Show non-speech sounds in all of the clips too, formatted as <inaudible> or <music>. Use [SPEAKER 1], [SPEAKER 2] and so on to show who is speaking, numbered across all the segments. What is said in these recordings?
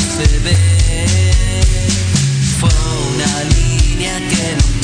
[SPEAKER 1] se ve. Fue una línea que no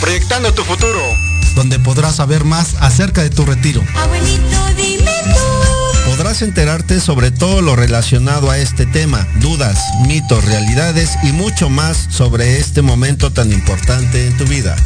[SPEAKER 2] Proyectando tu futuro.
[SPEAKER 3] donde podrás saber más acerca de tu retiro.
[SPEAKER 4] Abuelito, dime tú.
[SPEAKER 3] Podrás enterarte sobre todo lo relacionado a este tema, dudas, mitos, realidades y mucho más sobre este momento tan importante en tu vida.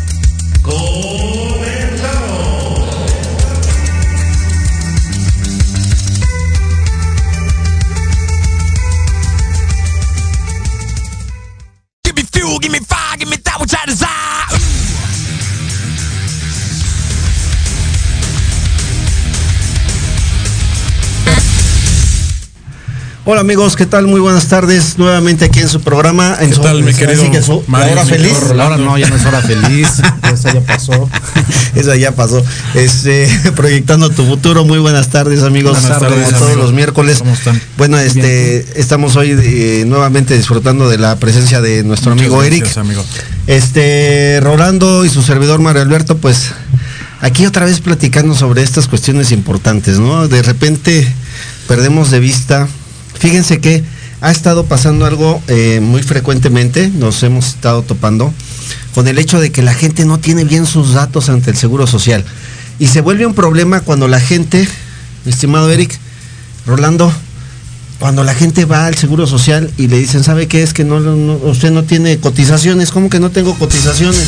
[SPEAKER 3] Hola amigos, ¿qué tal? Muy buenas tardes. Nuevamente aquí en su programa. En
[SPEAKER 5] ¿Qué
[SPEAKER 3] su,
[SPEAKER 5] tal, mi
[SPEAKER 3] así
[SPEAKER 5] querido
[SPEAKER 3] que su- la
[SPEAKER 5] Mario,
[SPEAKER 3] hora feliz.
[SPEAKER 6] Ahora no, ya no es hora feliz. <laughs> Esa ya pasó. <laughs>
[SPEAKER 3] Esa ya pasó. Este, <laughs> proyectando tu futuro. Muy buenas tardes, amigos.
[SPEAKER 5] Buenas
[SPEAKER 3] Como
[SPEAKER 5] tardes,
[SPEAKER 3] todos
[SPEAKER 5] amigos.
[SPEAKER 3] los miércoles.
[SPEAKER 5] ¿Cómo están?
[SPEAKER 3] Bueno, este, estamos hoy eh, nuevamente disfrutando de la presencia de nuestro
[SPEAKER 5] Muchas
[SPEAKER 3] amigo
[SPEAKER 5] gracias,
[SPEAKER 3] Eric.
[SPEAKER 5] amigo.
[SPEAKER 3] Este, Rolando y su servidor Mario Alberto, pues aquí otra vez platicando sobre estas cuestiones importantes, ¿no? De repente perdemos de vista. Fíjense que ha estado pasando algo eh, muy frecuentemente, nos hemos estado topando con el hecho de que la gente no tiene bien sus datos ante el Seguro Social. Y se vuelve un problema cuando la gente, mi estimado Eric, Rolando, cuando la gente va al Seguro Social y le dicen, ¿sabe qué es que no, no- usted no tiene cotizaciones? ¿Cómo que no tengo cotizaciones?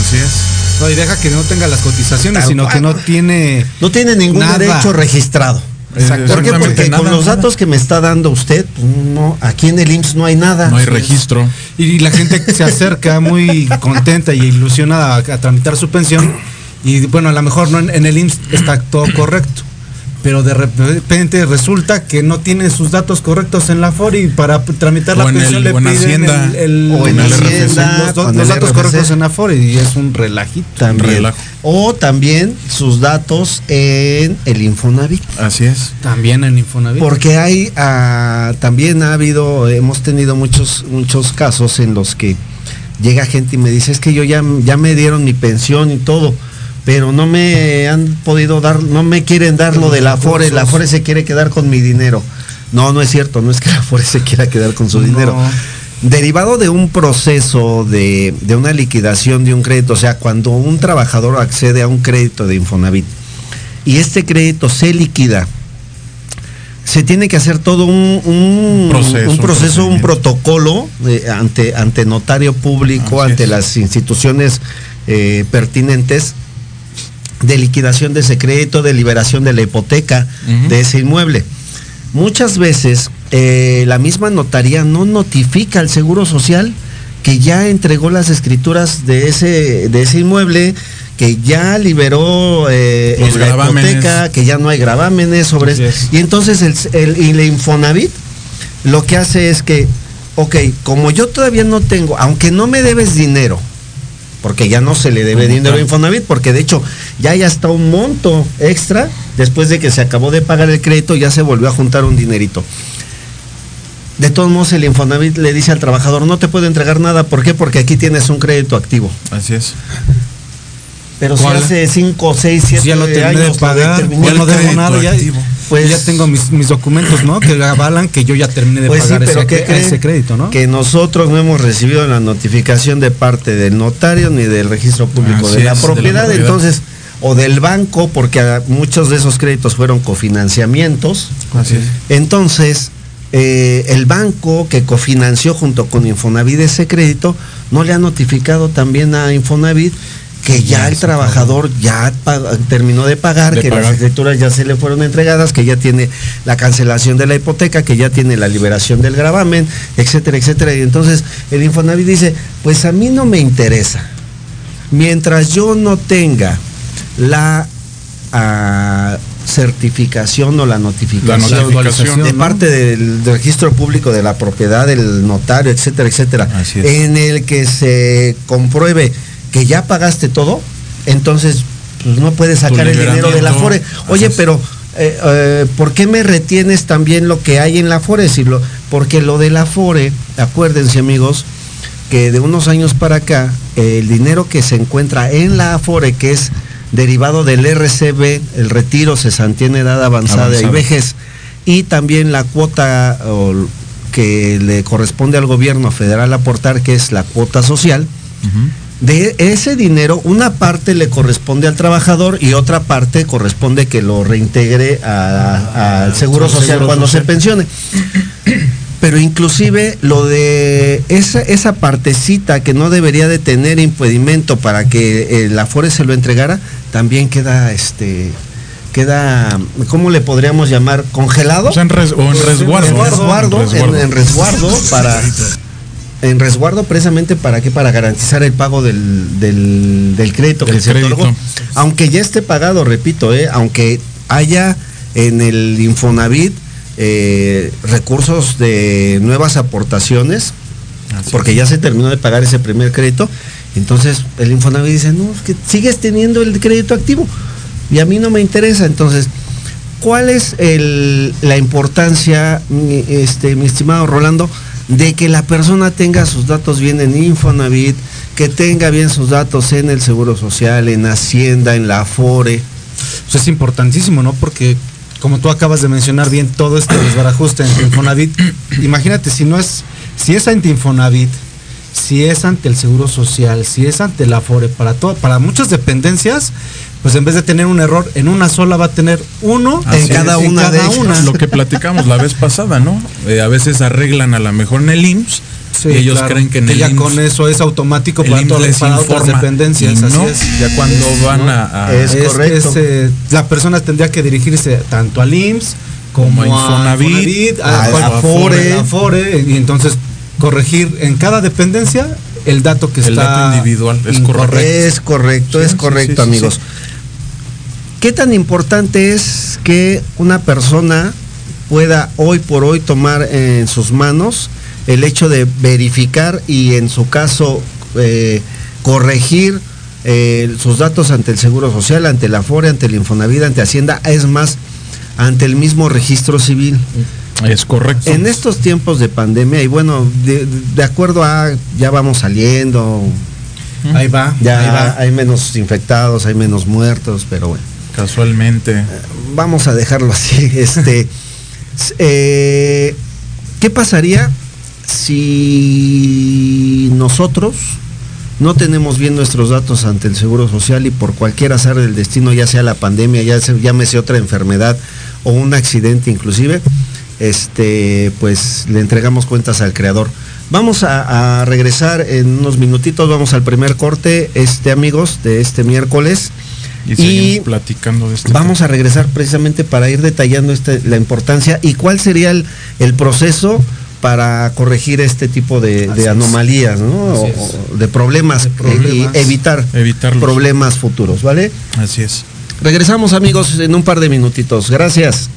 [SPEAKER 5] Así es.
[SPEAKER 6] No, y deja que no tenga las cotizaciones,
[SPEAKER 3] Tal
[SPEAKER 6] sino que no tiene.
[SPEAKER 3] No tiene ningún
[SPEAKER 6] Nada.
[SPEAKER 3] derecho registrado.
[SPEAKER 5] Exacto.
[SPEAKER 3] ¿Por qué?
[SPEAKER 5] Exactamente
[SPEAKER 3] Porque con los
[SPEAKER 5] nada.
[SPEAKER 3] datos que me está dando usted, no, aquí en el IMSS no hay nada.
[SPEAKER 5] No hay registro.
[SPEAKER 6] Y la gente se acerca muy contenta y ilusionada a, a tramitar su pensión. Y bueno, a lo mejor no en, en el IMSS está todo correcto. Pero de repente resulta que no tienen sus datos correctos en la FOR y para tramitar la
[SPEAKER 5] O
[SPEAKER 6] pensión
[SPEAKER 5] el-
[SPEAKER 6] le piden
[SPEAKER 5] Hacienda.
[SPEAKER 6] el, el-
[SPEAKER 3] O en
[SPEAKER 6] el-
[SPEAKER 3] Hacienda,
[SPEAKER 6] los, do-
[SPEAKER 3] con
[SPEAKER 6] los
[SPEAKER 3] el
[SPEAKER 6] datos
[SPEAKER 3] RFC.
[SPEAKER 6] correctos en la FOR y es un relajito.
[SPEAKER 3] También.
[SPEAKER 5] Relajo.
[SPEAKER 3] O también sus datos en el Infonavit.
[SPEAKER 5] Así es.
[SPEAKER 6] También en Infonavit.
[SPEAKER 3] Porque hay, ah, también ha habido, hemos tenido muchos, muchos casos en los que llega gente y me dice, es que yo ya, ya me dieron mi pensión y todo, pero no me han podido dar, no me quieren dar lo de la Afore, la Afore se quiere quedar con mi dinero. No, no es cierto, no es que la Afore se quiera quedar con su
[SPEAKER 6] No.
[SPEAKER 3] dinero. Derivado de un proceso de, de una liquidación de un crédito, o sea, cuando un trabajador accede a un crédito de Infonavit y este crédito se liquida, se tiene que hacer todo un, un
[SPEAKER 5] Proceso,
[SPEAKER 3] un, proceso, protocolo eh, ante, ante notario público,
[SPEAKER 5] Así
[SPEAKER 3] ante
[SPEAKER 5] es.
[SPEAKER 3] las instituciones eh, pertinentes, de liquidación de ese crédito, de liberación de la hipoteca de ese inmueble. Muchas veces eh, la misma notaría no notifica al Seguro Social que ya entregó las escrituras de ese, de ese inmueble, que ya liberó eh, la hipoteca, que ya no hay gravámenes sobre eso.
[SPEAKER 6] es.
[SPEAKER 3] Y entonces el, el, la Infonavit lo que hace es que, ok, como yo todavía no tengo, aunque no me debes dinero, porque ya no se le debe dinero a. Infonavit, porque de hecho ya ya está un monto extra, después de que se acabó de pagar el crédito, ya se volvió a juntar un dinerito. De todos modos, el Infonavit le dice al trabajador, no te puedo entregar nada, ¿por qué? Porque aquí tienes un crédito activo.
[SPEAKER 5] Así es.
[SPEAKER 3] Pero si hace 5, 6, 7
[SPEAKER 6] Si ya lo terminé
[SPEAKER 3] años
[SPEAKER 6] de
[SPEAKER 3] lo
[SPEAKER 6] pagar, ya no debo nada, ya.
[SPEAKER 3] Pues-
[SPEAKER 6] ya tengo mis, mis documentos, ¿no? Que avalan que yo ya terminé de
[SPEAKER 3] Pues sí,
[SPEAKER 6] pagar
[SPEAKER 3] pero
[SPEAKER 6] ese, ese crédito, ¿no?
[SPEAKER 3] Que nosotros no hemos recibido la notificación de parte del notario ni del registro público
[SPEAKER 5] Así
[SPEAKER 3] de la,
[SPEAKER 5] es, de la
[SPEAKER 3] propiedad, entonces, o del banco, porque muchos de esos créditos fueron cofinanciamientos.
[SPEAKER 5] Así es.
[SPEAKER 3] Entonces, eh, el banco que cofinanció junto con Infonavit ese crédito, no le ha notificado también a Infonavit que ya, el trabajador ya terminó de pagar,
[SPEAKER 5] De
[SPEAKER 3] que las escrituras ya se le fueron entregadas, que ya tiene la cancelación de la hipoteca, que ya tiene la liberación del gravamen, etcétera, etcétera. Y entonces el Infonavit dice, pues a mí no me interesa. Mientras yo no tenga la ah, certificación o la notificación,
[SPEAKER 5] La notificación,
[SPEAKER 3] de
[SPEAKER 6] ¿no?
[SPEAKER 3] parte del, del registro público de la propiedad, del notario, etcétera, etcétera, en el que se compruebe que ya pagaste todo, entonces pues, no puedes sacar el dinero de la FORE. Oye, pero eh, eh, ¿por qué me retienes también lo que hay en la FORE? Si lo- porque lo de la FORE, acuérdense amigos, que de unos años para acá, eh, el dinero que se encuentra en la AFORE, que es derivado del RCB, el retiro, cesantía en edad avanzada, y vejez, y también la cuota o, que le corresponde al gobierno federal aportar, que es la cuota social. De ese dinero, una parte le corresponde al trabajador y otra parte corresponde que lo reintegre a- al Seguro
[SPEAKER 6] Al
[SPEAKER 3] Social
[SPEAKER 6] Seguro
[SPEAKER 3] cuando
[SPEAKER 6] Social.
[SPEAKER 3] se pensione. Pero inclusive lo de esa, esa partecita que no debería de tener impedimento para que el Afore se lo entregara, también queda este queda, ¿cómo le podríamos llamar? ¿Congelado?
[SPEAKER 5] O sea, en res- o en resguardo.
[SPEAKER 3] en
[SPEAKER 5] ¿no?
[SPEAKER 3] resguardo, en-
[SPEAKER 5] Resguardo.
[SPEAKER 3] en resguardo para en resguardo precisamente para qué para garantizar el pago del, del, del crédito
[SPEAKER 5] Del
[SPEAKER 3] que se otorgó. aunque ya esté pagado repito eh, aunque haya en el Infonavit eh, recursos de nuevas aportaciones
[SPEAKER 5] Así
[SPEAKER 3] porque ya se terminó de pagar ese primer crédito entonces el Infonavit dice no es que sigues teniendo el crédito activo y a mí no me interesa entonces ¿Cuál es el- la importancia, mi, este, mi estimado Rolando, de que la persona tenga sus datos bien en Infonavit, que tenga bien sus datos en el Seguro Social, en Hacienda, en la Afore?
[SPEAKER 6] Pues es importantísimo, ¿no? Porque como tú acabas de mencionar bien todo este desbarajuste entre Infonavit, imagínate si no es, si es ante Infonavit, si es ante el Seguro Social, si es ante la Afore, para todo, para muchas dependencias, pues en vez de tener un error en una sola va a tener uno
[SPEAKER 5] Así
[SPEAKER 3] en cada
[SPEAKER 5] es.
[SPEAKER 3] una de ellas.
[SPEAKER 6] una.
[SPEAKER 5] Lo que platicamos la vez pasada, ¿no? Eh, a veces arreglan a lo mejor en el IMSS
[SPEAKER 6] Sí,
[SPEAKER 5] y ellos
[SPEAKER 6] claro,
[SPEAKER 5] creen que en el
[SPEAKER 6] ya
[SPEAKER 5] IMSS
[SPEAKER 6] con eso es automático
[SPEAKER 5] el
[SPEAKER 6] para, todas, otras
[SPEAKER 5] informa,
[SPEAKER 6] dependencias. así
[SPEAKER 5] no,
[SPEAKER 6] es.
[SPEAKER 5] ya cuando van
[SPEAKER 6] ¿no?
[SPEAKER 5] a, a-
[SPEAKER 3] Es correcto.
[SPEAKER 6] eh, la persona tendría que dirigirse tanto al IMSS como,
[SPEAKER 5] Como a Infonavit,
[SPEAKER 3] a
[SPEAKER 6] a,
[SPEAKER 3] Afore.
[SPEAKER 6] Afore, y entonces corregir en cada dependencia el dato que
[SPEAKER 5] El
[SPEAKER 6] está
[SPEAKER 5] dato individual, es correcto.
[SPEAKER 3] Es correcto,
[SPEAKER 5] Sí,
[SPEAKER 3] es correcto,
[SPEAKER 5] sí, sí,
[SPEAKER 3] amigos. ¿Qué tan importante es que una persona pueda hoy por hoy tomar en sus manos el hecho de verificar y en su caso eh, corregir eh, sus datos ante el Seguro Social, ante la FORE, ante el Infonavit, ante Hacienda, es más, ante el mismo registro civil?
[SPEAKER 5] Es correcto.
[SPEAKER 3] En estos tiempos de pandemia, y bueno, de, de acuerdo a ya vamos saliendo,
[SPEAKER 6] Ahí va,
[SPEAKER 3] ya
[SPEAKER 6] ahí va.
[SPEAKER 3] hay menos infectados, hay menos muertos, pero bueno,
[SPEAKER 5] Casualmente.
[SPEAKER 3] vamos a dejarlo así. <laughs> Este, eh, ¿Qué pasaría si nosotros no tenemos bien nuestros datos ante el Seguro Social y por cualquier azar del destino, ya sea la pandemia, ya sea, llámese otra enfermedad o un accidente inclusive, este, pues le entregamos cuentas al creador. Vamos a, a regresar en unos minutitos, vamos al primer corte, este amigos, de este miércoles.
[SPEAKER 5] Y seguimos platicando de este
[SPEAKER 3] Vamos a regresar precisamente para ir detallando este, la importancia y cuál sería el, el proceso para corregir este tipo de, anomalías, ¿no? O- o de problemas,
[SPEAKER 6] De problemas.
[SPEAKER 3] eh, y evitar
[SPEAKER 5] Evitarlos.
[SPEAKER 3] problemas futuros, ¿vale?
[SPEAKER 5] Así es.
[SPEAKER 3] Regresamos amigos en un par de minutitos. Gracias.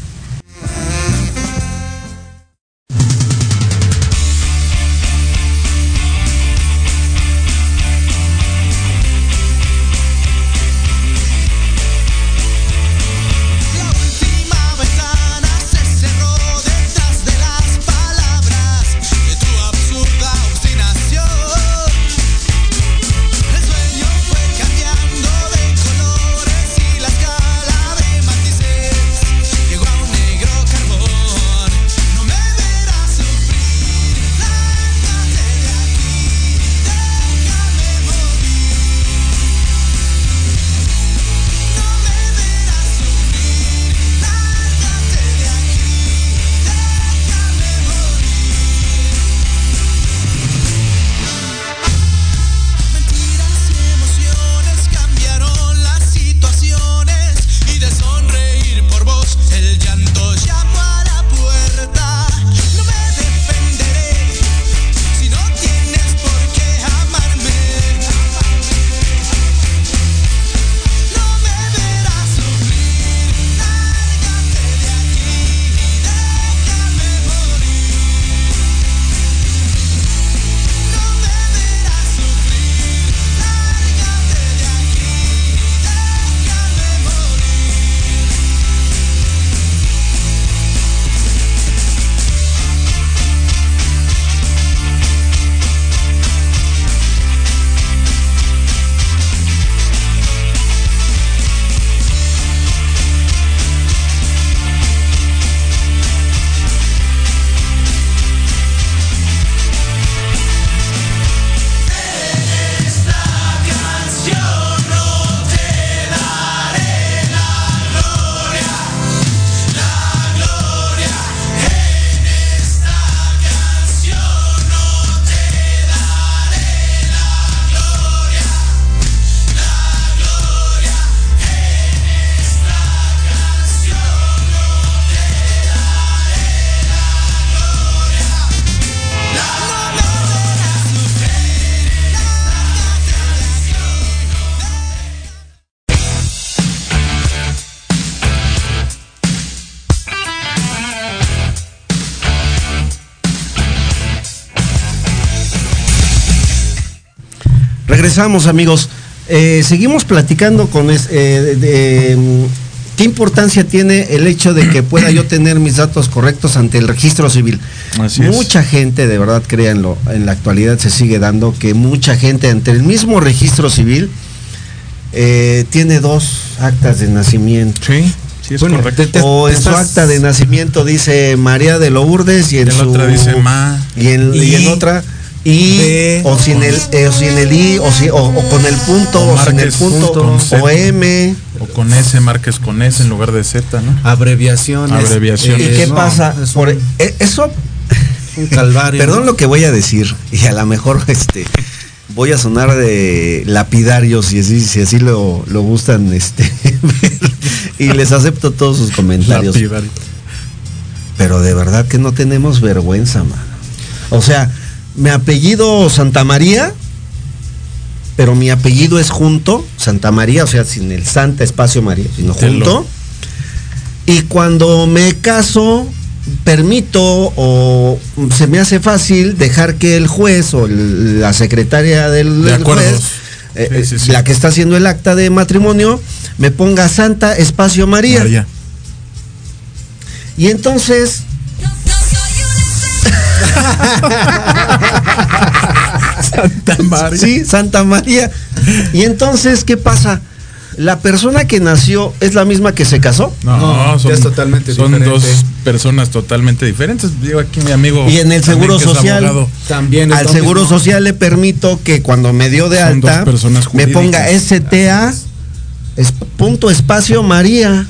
[SPEAKER 3] Regresamos amigos. Eh, seguimos platicando con es- eh, de- de, mm, qué importancia tiene el hecho de que pueda yo tener mis datos correctos ante el registro civil.
[SPEAKER 5] Así es.
[SPEAKER 3] mucha gente, de verdad, créanlo, en la actualidad se sigue dando que mucha gente ante el mismo registro civil eh, tiene dos actas de nacimiento.
[SPEAKER 5] Sí, sí es
[SPEAKER 6] Bueno,
[SPEAKER 5] correcto.
[SPEAKER 6] te- te-
[SPEAKER 3] o en su acta de nacimiento dice María de Lourdes y en
[SPEAKER 5] Y en la
[SPEAKER 3] su
[SPEAKER 5] otra dice Ma.
[SPEAKER 3] y en, y en
[SPEAKER 6] I,
[SPEAKER 3] otra y
[SPEAKER 6] B,
[SPEAKER 3] o sin el eh, o sin el i o, si- o- o con el punto
[SPEAKER 5] O
[SPEAKER 3] o, sin el punto o m
[SPEAKER 5] O con S, marques con S en lugar de Z, ¿no?
[SPEAKER 6] Abreviaciones.
[SPEAKER 5] Abreviaciones.
[SPEAKER 3] y qué
[SPEAKER 6] no,
[SPEAKER 3] pasa
[SPEAKER 6] es
[SPEAKER 3] por
[SPEAKER 6] un,
[SPEAKER 3] eh, eso
[SPEAKER 6] un calvario.
[SPEAKER 3] perdón lo que voy a decir y a lo mejor este voy a sonar de lapidario si así si así lo, lo gustan este <laughs> y les acepto todos sus comentarios
[SPEAKER 5] Lapidario.
[SPEAKER 3] Pero de verdad que no tenemos vergüenza, mano. O sea, mi apellido Santa María, pero mi apellido es junto, Santa María, o sea, sin el Santa Espacio María, sino junto. Y cuando me caso, permito o se me hace fácil dejar que el juez o el- la secretaria del,
[SPEAKER 5] De
[SPEAKER 3] del
[SPEAKER 5] acuerdos.
[SPEAKER 3] juez, eh,
[SPEAKER 5] Sí, sí, sí.
[SPEAKER 3] la que está haciendo el acta de matrimonio, me ponga Santa Espacio María.
[SPEAKER 5] María.
[SPEAKER 3] Y entonces
[SPEAKER 5] Santa María.
[SPEAKER 3] Sí, Santa María. Y entonces, ¿qué pasa? ¿La persona que nació es la misma que se casó?
[SPEAKER 5] No,
[SPEAKER 6] No,
[SPEAKER 5] son,
[SPEAKER 6] es totalmente
[SPEAKER 5] son
[SPEAKER 6] diferente.
[SPEAKER 5] dos personas totalmente diferentes. Digo aquí mi amigo.
[SPEAKER 3] Y en el
[SPEAKER 5] también,
[SPEAKER 3] seguro social,
[SPEAKER 5] abogado.
[SPEAKER 6] También
[SPEAKER 3] Al seguro
[SPEAKER 6] mismo.
[SPEAKER 3] social le permito que cuando me dio de alta
[SPEAKER 5] personas
[SPEAKER 3] me ponga. STA es, punto espacio María.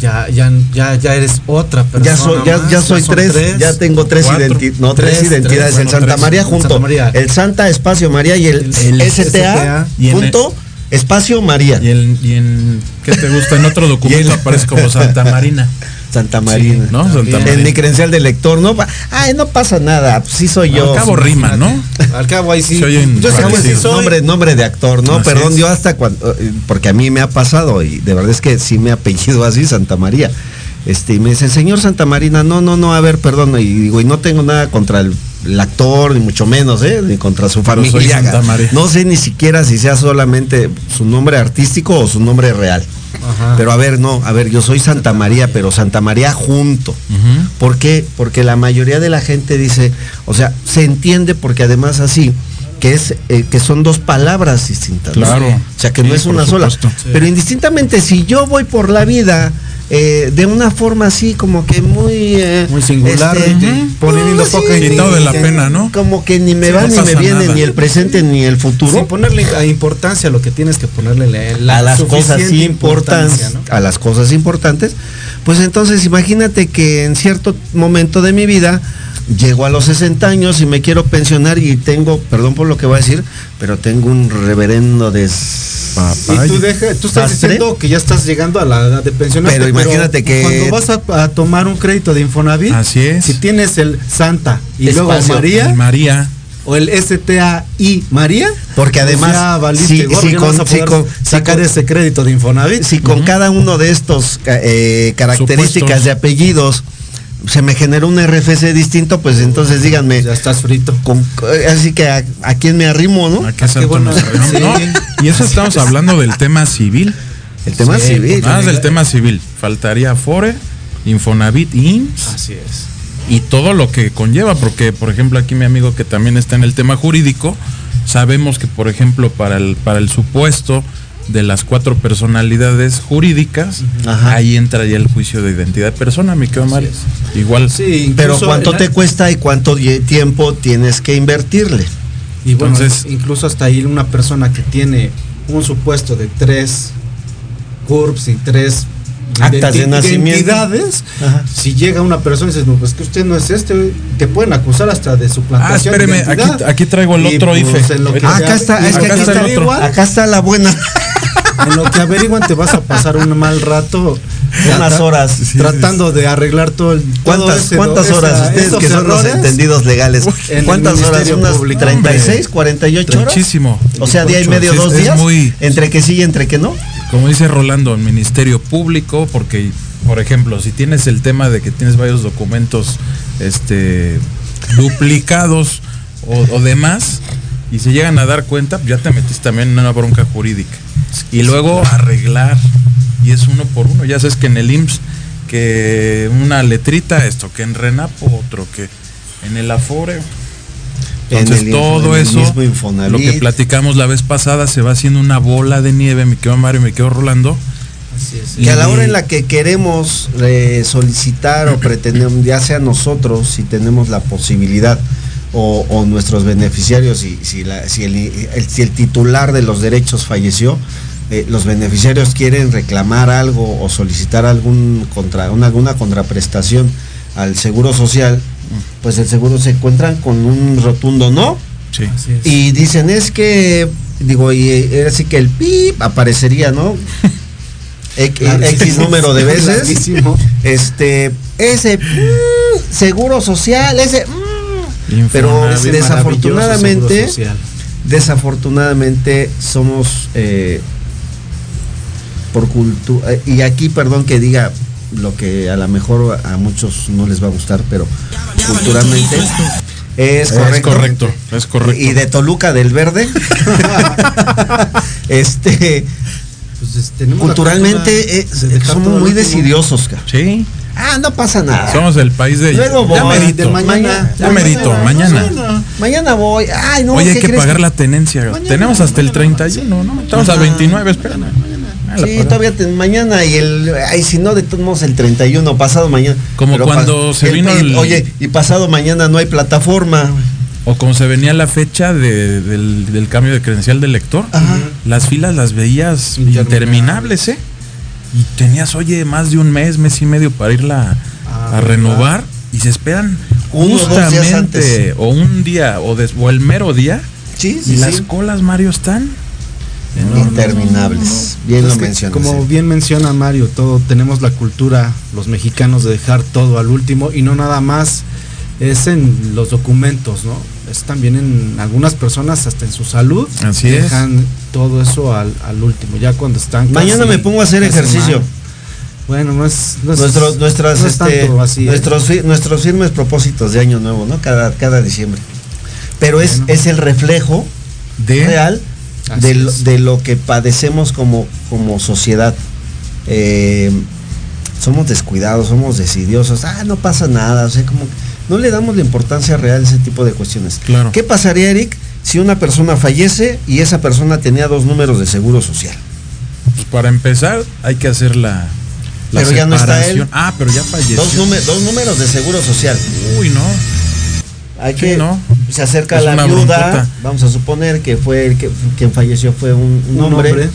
[SPEAKER 6] Ya, ya, ya, ya eres otra persona.
[SPEAKER 3] Ya soy, ya,
[SPEAKER 6] más,
[SPEAKER 3] ya soy
[SPEAKER 6] son
[SPEAKER 3] tres, ya tengo tres,
[SPEAKER 5] cuatro,
[SPEAKER 3] identi- no, tres,
[SPEAKER 6] tres,
[SPEAKER 3] identidades.
[SPEAKER 6] tres,
[SPEAKER 3] el
[SPEAKER 6] bueno,
[SPEAKER 3] Santa
[SPEAKER 6] tres,
[SPEAKER 3] María junto.
[SPEAKER 6] Santa María.
[SPEAKER 3] El Santa espacio María y el,
[SPEAKER 6] El- el
[SPEAKER 3] STA,
[SPEAKER 6] STA,
[SPEAKER 5] y
[SPEAKER 3] junto Espacio María.
[SPEAKER 5] Y en, y en ¿qué te gusta? En otro <laughs> documento aparece como Santa Marina.
[SPEAKER 3] Santa Marina.
[SPEAKER 5] ¿no? Santa
[SPEAKER 3] En mi credencial de lector, no, ay, no pasa nada, pues sí soy yo.
[SPEAKER 5] Al cabo rima, ¿no?
[SPEAKER 6] Al cabo ahí sí. Yo sí soy.
[SPEAKER 3] nombre, nombre de actor, ¿no?
[SPEAKER 5] Así
[SPEAKER 3] Perdón,
[SPEAKER 5] es.
[SPEAKER 3] yo hasta cuando, porque a mí me ha pasado y de verdad es que sí me apellido así, Santa María. Este, y me dice, señor Santa Marina, no, no, no, a ver, perdón, y digo, y no tengo nada contra el, el actor, ni mucho menos, ¿eh? Ni contra su
[SPEAKER 5] María.
[SPEAKER 3] No sé ni siquiera si sea solamente su nombre artístico o su nombre real.
[SPEAKER 6] Ajá.
[SPEAKER 3] Pero a ver, no, a ver, yo soy Santa María, pero Santa María junto. ¿Por qué? Porque la mayoría de la gente dice, o sea, se entiende porque además así, que es eh, que son dos palabras distintas. ¿no?
[SPEAKER 5] Claro.
[SPEAKER 3] O sea, que no es una sola. Pero indistintamente, si yo voy por la vida eh, de una forma así como que muy... eh,
[SPEAKER 6] Muy singular, ujú. poniendo
[SPEAKER 3] sí,
[SPEAKER 6] poca
[SPEAKER 5] Quitado de la
[SPEAKER 3] que-
[SPEAKER 5] pena, ¿no?
[SPEAKER 3] Como que ni me
[SPEAKER 5] Sí,
[SPEAKER 3] va
[SPEAKER 5] no
[SPEAKER 3] ni me viene,
[SPEAKER 5] nada.
[SPEAKER 3] ni el presente ni el futuro.
[SPEAKER 6] Sin ponerle a importancia a lo que tienes que ponerle la, la
[SPEAKER 3] a las cosas importantes, a las cosas importantes, pues entonces imagínate que en cierto momento de mi vida llego a los 60 años y me quiero pensionar y tengo, perdón por lo que voy a decir, pero tengo un reverendo des
[SPEAKER 6] Y tú, deja, tú estás
[SPEAKER 3] Pastre.
[SPEAKER 6] diciendo que ya estás llegando a la edad de pensionarte.
[SPEAKER 3] Pero imagínate que-
[SPEAKER 6] Cuando vas a, a tomar un crédito de Infonavit,
[SPEAKER 5] Así es.
[SPEAKER 6] si tienes el Santa y luego. María,
[SPEAKER 5] Y María.
[SPEAKER 6] o el STAI María,
[SPEAKER 3] Porque
[SPEAKER 6] pues
[SPEAKER 3] además,
[SPEAKER 6] ya valiste
[SPEAKER 3] si-
[SPEAKER 6] gorro,
[SPEAKER 3] si
[SPEAKER 6] ya no vas
[SPEAKER 3] con- si
[SPEAKER 6] sacar
[SPEAKER 3] con-
[SPEAKER 6] ese crédito de Infonavit.
[SPEAKER 3] si con cada uno de estos eh, características
[SPEAKER 5] Supuestos.
[SPEAKER 3] de apellidos se me generó un RFC distinto, pues entonces díganme,
[SPEAKER 6] ya estás frito.
[SPEAKER 3] con- eh, así que a, a quién me arrimo, ¿no?
[SPEAKER 5] ¿A qué santo
[SPEAKER 6] bueno.
[SPEAKER 5] nos?
[SPEAKER 6] Sí.
[SPEAKER 5] No, Y eso estamos hablando del tema civil.
[SPEAKER 3] El tema
[SPEAKER 6] Sí,
[SPEAKER 3] civil.
[SPEAKER 5] Más del tema civil. Faltaría Fore, Infonavit, IMSS
[SPEAKER 6] Así es.
[SPEAKER 5] y todo lo que conlleva, porque por ejemplo aquí mi amigo que también está en el tema jurídico, sabemos que por ejemplo para el, para el supuesto de las cuatro personalidades jurídicas,
[SPEAKER 3] Ajá.
[SPEAKER 5] ahí entra ya el juicio de identidad de persona, mi querido Mario. Igual.
[SPEAKER 6] Sí,
[SPEAKER 3] Pero ¿cuánto te cuesta y cuánto tiempo tienes que invertirle?
[SPEAKER 6] Y bueno,
[SPEAKER 5] Entonces-
[SPEAKER 6] incluso hasta ahí una persona que tiene un supuesto de tres CURPS y tres
[SPEAKER 3] Actas de nacimiento. Ajá.
[SPEAKER 6] si llega una persona y dices, no, pues que usted no es este, te pueden acusar hasta de
[SPEAKER 5] Ah,
[SPEAKER 6] suplantación. de
[SPEAKER 5] espéreme, aquí, aquí traigo el
[SPEAKER 6] Y,
[SPEAKER 5] otro
[SPEAKER 6] pues,
[SPEAKER 5] IFE.
[SPEAKER 3] Ah, acá está, es que aquí está, acá está la buena. <laughs>
[SPEAKER 6] En lo que averiguan te vas a pasar un mal rato.
[SPEAKER 3] Unas horas.
[SPEAKER 6] Tratando de arreglar todo el. todo
[SPEAKER 3] ¿Cuántas,
[SPEAKER 6] ese-
[SPEAKER 3] cuántas
[SPEAKER 6] esa-
[SPEAKER 3] horas? Ustedes que son los entendidos legales.
[SPEAKER 6] en
[SPEAKER 3] ¿Cuántas horas? ¿Unas
[SPEAKER 6] Público.
[SPEAKER 3] 36, 48 horas?
[SPEAKER 5] Muchísimo.
[SPEAKER 3] O sea, día y medio, dos
[SPEAKER 5] es
[SPEAKER 3] días.
[SPEAKER 5] muy-
[SPEAKER 3] Entre que sí y entre que no.
[SPEAKER 5] Como dice Rolando, el Ministerio Público, porque, por ejemplo, si tienes el tema de que tienes varios documentos este, duplicados o, o demás, y se llegan a dar cuenta, ya te metiste también en una bronca jurídica. Y luego arreglar, y es uno por uno. Ya sabes que en el IMSS, que una letrita, esto, que en RENAPO, otro, que en el Afore. Entonces
[SPEAKER 3] En el
[SPEAKER 5] todo
[SPEAKER 3] en el
[SPEAKER 5] eso, lo que platicamos la vez pasada, se va haciendo una bola de nieve, me quedo Mario, me quedo Rolando.
[SPEAKER 6] Así es.
[SPEAKER 3] Que a la hora en la que queremos eh, solicitar o pretendemos, ya sea nosotros, si tenemos la posibilidad, o, o nuestros beneficiarios, si, si, la- si el, el- si el titular de los derechos falleció, eh, los beneficiarios quieren reclamar algo o solicitar algún contra, una, alguna contraprestación al seguro social, pues el seguro se encuentran con un rotundo no.
[SPEAKER 5] Sí.
[SPEAKER 3] Y dicen, es que, digo, y eh, así que el PIB aparecería, ¿no? <laughs> X, X número de veces. Este, ese mm, seguro social, ese. mm, pero desafortunadamente, desafortunadamente somos eh, por cultura. y aquí, perdón que diga lo que a lo mejor a muchos no les va a gustar, pero culturalmente es
[SPEAKER 5] Es
[SPEAKER 3] correcto.
[SPEAKER 5] correcto, es correcto.
[SPEAKER 3] Y de Toluca del Verde. <laughs> este,
[SPEAKER 6] Pues, es- la
[SPEAKER 3] culturalmente
[SPEAKER 6] cultura de
[SPEAKER 3] somos muy decidiosos. ca.
[SPEAKER 5] Sí,
[SPEAKER 3] Ah, no pasa nada.
[SPEAKER 5] somos el país de
[SPEAKER 3] Luego
[SPEAKER 5] ya
[SPEAKER 3] voy,
[SPEAKER 5] merito,
[SPEAKER 6] de mañana.
[SPEAKER 5] ya merito, mañana.
[SPEAKER 3] Mañana voy. Ay, no,
[SPEAKER 5] Oye, hay
[SPEAKER 3] ¿qué
[SPEAKER 5] que
[SPEAKER 3] crees?
[SPEAKER 5] pagar la tenencia. Tenemos hasta el 31, ¿no? Estamos a
[SPEAKER 3] Ajá.
[SPEAKER 5] 29, espérame. Ah,
[SPEAKER 3] Sí, todavía te- mañana y el. Ay, si no, de todos modos el 31, pasado mañana.
[SPEAKER 5] Como
[SPEAKER 3] Pero
[SPEAKER 5] cuando se vino el-
[SPEAKER 3] Oye, y pasado mañana no hay plataforma.
[SPEAKER 5] O como se venía la fecha de- del, del cambio de credencial del lector,
[SPEAKER 3] Ajá.
[SPEAKER 5] las filas las veías
[SPEAKER 6] Interminables.
[SPEAKER 5] ¿eh? Y tenías, oye, más de un mes, mes y medio para irla
[SPEAKER 6] Ah,
[SPEAKER 5] a renovar y se esperan
[SPEAKER 3] Uno
[SPEAKER 5] justamente o un día o, des- o el mero día
[SPEAKER 3] Sí,
[SPEAKER 5] y las colas, Mario, están
[SPEAKER 3] interminables. Bien
[SPEAKER 6] Es
[SPEAKER 3] lo mencionas.
[SPEAKER 6] Como bien menciona Mario, todo tenemos la cultura, los mexicanos, de dejar todo al último y no nada más es en los documentos, ¿no? Es también en algunas personas, hasta en su salud,
[SPEAKER 5] Así es.
[SPEAKER 6] dejan todo eso al, al último, ya cuando están.
[SPEAKER 3] Mañana
[SPEAKER 6] casi-
[SPEAKER 3] me pongo a hacer ejercicio.
[SPEAKER 6] mal. Bueno, no es. no es-
[SPEAKER 3] Nuestros, nuestras,
[SPEAKER 6] no es
[SPEAKER 3] este,
[SPEAKER 6] tanto así,
[SPEAKER 3] nuestros, fi- nuestros firmes propósitos de año nuevo, ¿no? Cada, cada diciembre. Pero es,
[SPEAKER 6] Bueno.
[SPEAKER 3] es el reflejo
[SPEAKER 5] De
[SPEAKER 3] real de lo, de lo que padecemos como, como sociedad. Eh, somos descuidados, somos decidiosos, ah, no pasa nada, o sea, como que no le damos la importancia real a ese tipo de cuestiones.
[SPEAKER 5] Claro.
[SPEAKER 3] ¿Qué pasaría, Eric, si una persona fallece y esa persona tenía dos números de seguro social?
[SPEAKER 5] pues, para empezar hay que hacer la, la
[SPEAKER 3] Pero ya no está él.
[SPEAKER 5] Ah, pero ya falleció.
[SPEAKER 3] Dos, dos números de seguro social.
[SPEAKER 5] Uy, no.
[SPEAKER 3] Hay
[SPEAKER 5] Sí,
[SPEAKER 3] que
[SPEAKER 5] ¿no?
[SPEAKER 3] se acerca
[SPEAKER 5] Es
[SPEAKER 3] la viuda,
[SPEAKER 5] broncota.
[SPEAKER 3] vamos a suponer que fue el que quien falleció fue un, un
[SPEAKER 6] Un
[SPEAKER 3] hombre,
[SPEAKER 6] hombre.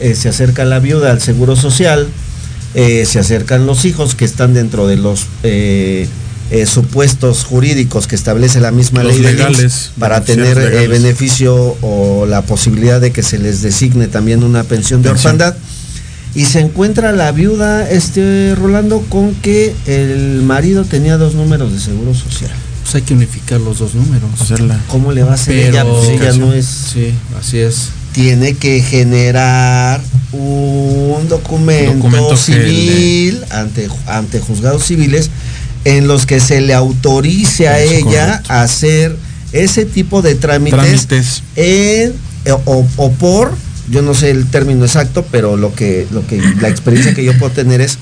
[SPEAKER 3] Eh, se acerca la viuda al seguro social, eh, se acercan los hijos que están dentro de los eh, eh, supuestos jurídicos que establece la misma
[SPEAKER 5] Los
[SPEAKER 3] ley de
[SPEAKER 5] legales,
[SPEAKER 3] IMSS para tener eh, beneficio o la posibilidad de que se les designe también una pensión de
[SPEAKER 5] Pensión.
[SPEAKER 3] orfandad. Y se encuentra la viuda, este Rolando, con que el marido tenía dos números de seguro social.
[SPEAKER 6] Pues hay que unificar los dos números.
[SPEAKER 5] Hacerla.
[SPEAKER 3] ¿Cómo le va a hacer
[SPEAKER 6] Pero-
[SPEAKER 3] ella? Pues ella no es.
[SPEAKER 6] Sí, así es.
[SPEAKER 3] Tiene que generar un documento, civil ante, ante juzgados civiles en los que se le autorice a
[SPEAKER 5] Es
[SPEAKER 3] ella
[SPEAKER 5] correcto.
[SPEAKER 3] a hacer ese tipo de trámites,
[SPEAKER 5] Trámites.
[SPEAKER 3] en eh, o, o por, yo no sé el término exacto, pero lo que, lo que la experiencia que yo puedo tener es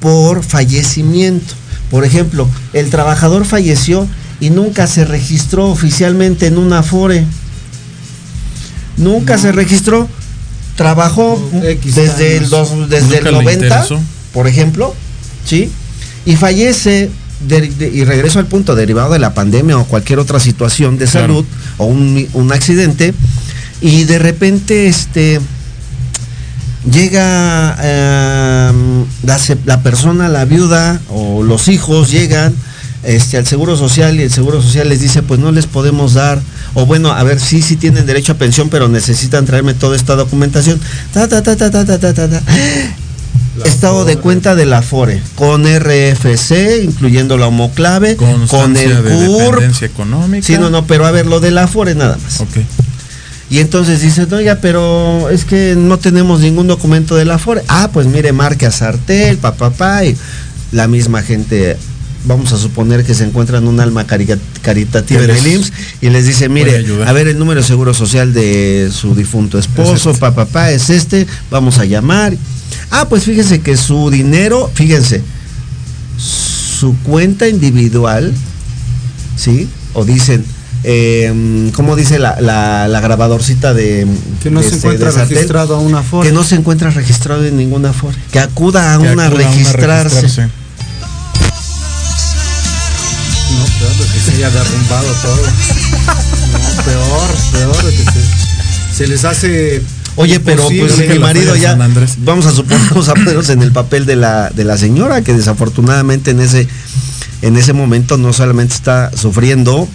[SPEAKER 3] por fallecimiento. Por ejemplo, el trabajador falleció y nunca se registró oficialmente en una Afore. Nunca se registró. Trabajó
[SPEAKER 6] X
[SPEAKER 3] desde el, dos- desde
[SPEAKER 5] Nunca
[SPEAKER 3] el
[SPEAKER 5] le
[SPEAKER 3] 90,
[SPEAKER 5] interesó.
[SPEAKER 3] por ejemplo, ¿sí? Y fallece de- de- y regreso al punto derivado de la pandemia o cualquier otra situación de
[SPEAKER 5] Claro.
[SPEAKER 3] salud o un, un accidente y de repente este llega em, la, la, persona, la viuda o los hijos llegan este, al Seguro Social y el Seguro Social les dice, pues no les podemos dar, o bueno, a ver, sí, sí tienen derecho a pensión, pero necesitan traerme toda esta documentación. Ta, ta, ta, la Estado de cuenta de la FORE, con RFC, incluyendo la homoclave,
[SPEAKER 5] Constancia con
[SPEAKER 3] el
[SPEAKER 5] de
[SPEAKER 3] CUR.
[SPEAKER 5] Dependencia económica.
[SPEAKER 3] Sí, no, no, pero a ver, lo de la FORE nada más.
[SPEAKER 5] Okay.
[SPEAKER 3] Y entonces dicen, oiga, pero es que no tenemos ningún documento de la FORE. Ah, pues mire, marque a Sartel, papá, papá, y la misma gente, vamos a suponer que se encuentran un alma caritativa en el IMSS y les dice, mire, a ver, el número de seguro social de su difunto esposo,
[SPEAKER 5] este.
[SPEAKER 3] papá, papá, es este, vamos a llamar. Ah, pues fíjense que su dinero, fíjense, su cuenta individual, ¿sí? O dicen, eh, ¿cómo dice la, la- la grabadorcita de
[SPEAKER 6] Que no
[SPEAKER 3] de
[SPEAKER 6] se
[SPEAKER 3] este-
[SPEAKER 6] encuentra registrado a una forma.
[SPEAKER 3] Que no se encuentra registrado en ninguna forma. Que acuda a
[SPEAKER 5] Que
[SPEAKER 3] una a
[SPEAKER 5] acuda a una
[SPEAKER 3] registrarse.
[SPEAKER 6] No, peor de que se haya derrumbado todo. No, peor, peor de que se, se les hace.
[SPEAKER 3] Oye, pero pues mi marido ya, vamos a suponer, <laughs> vamos a ponernos en el papel de la, de la señora, que desafortunadamente en ese, en ese momento no solamente está sufriendo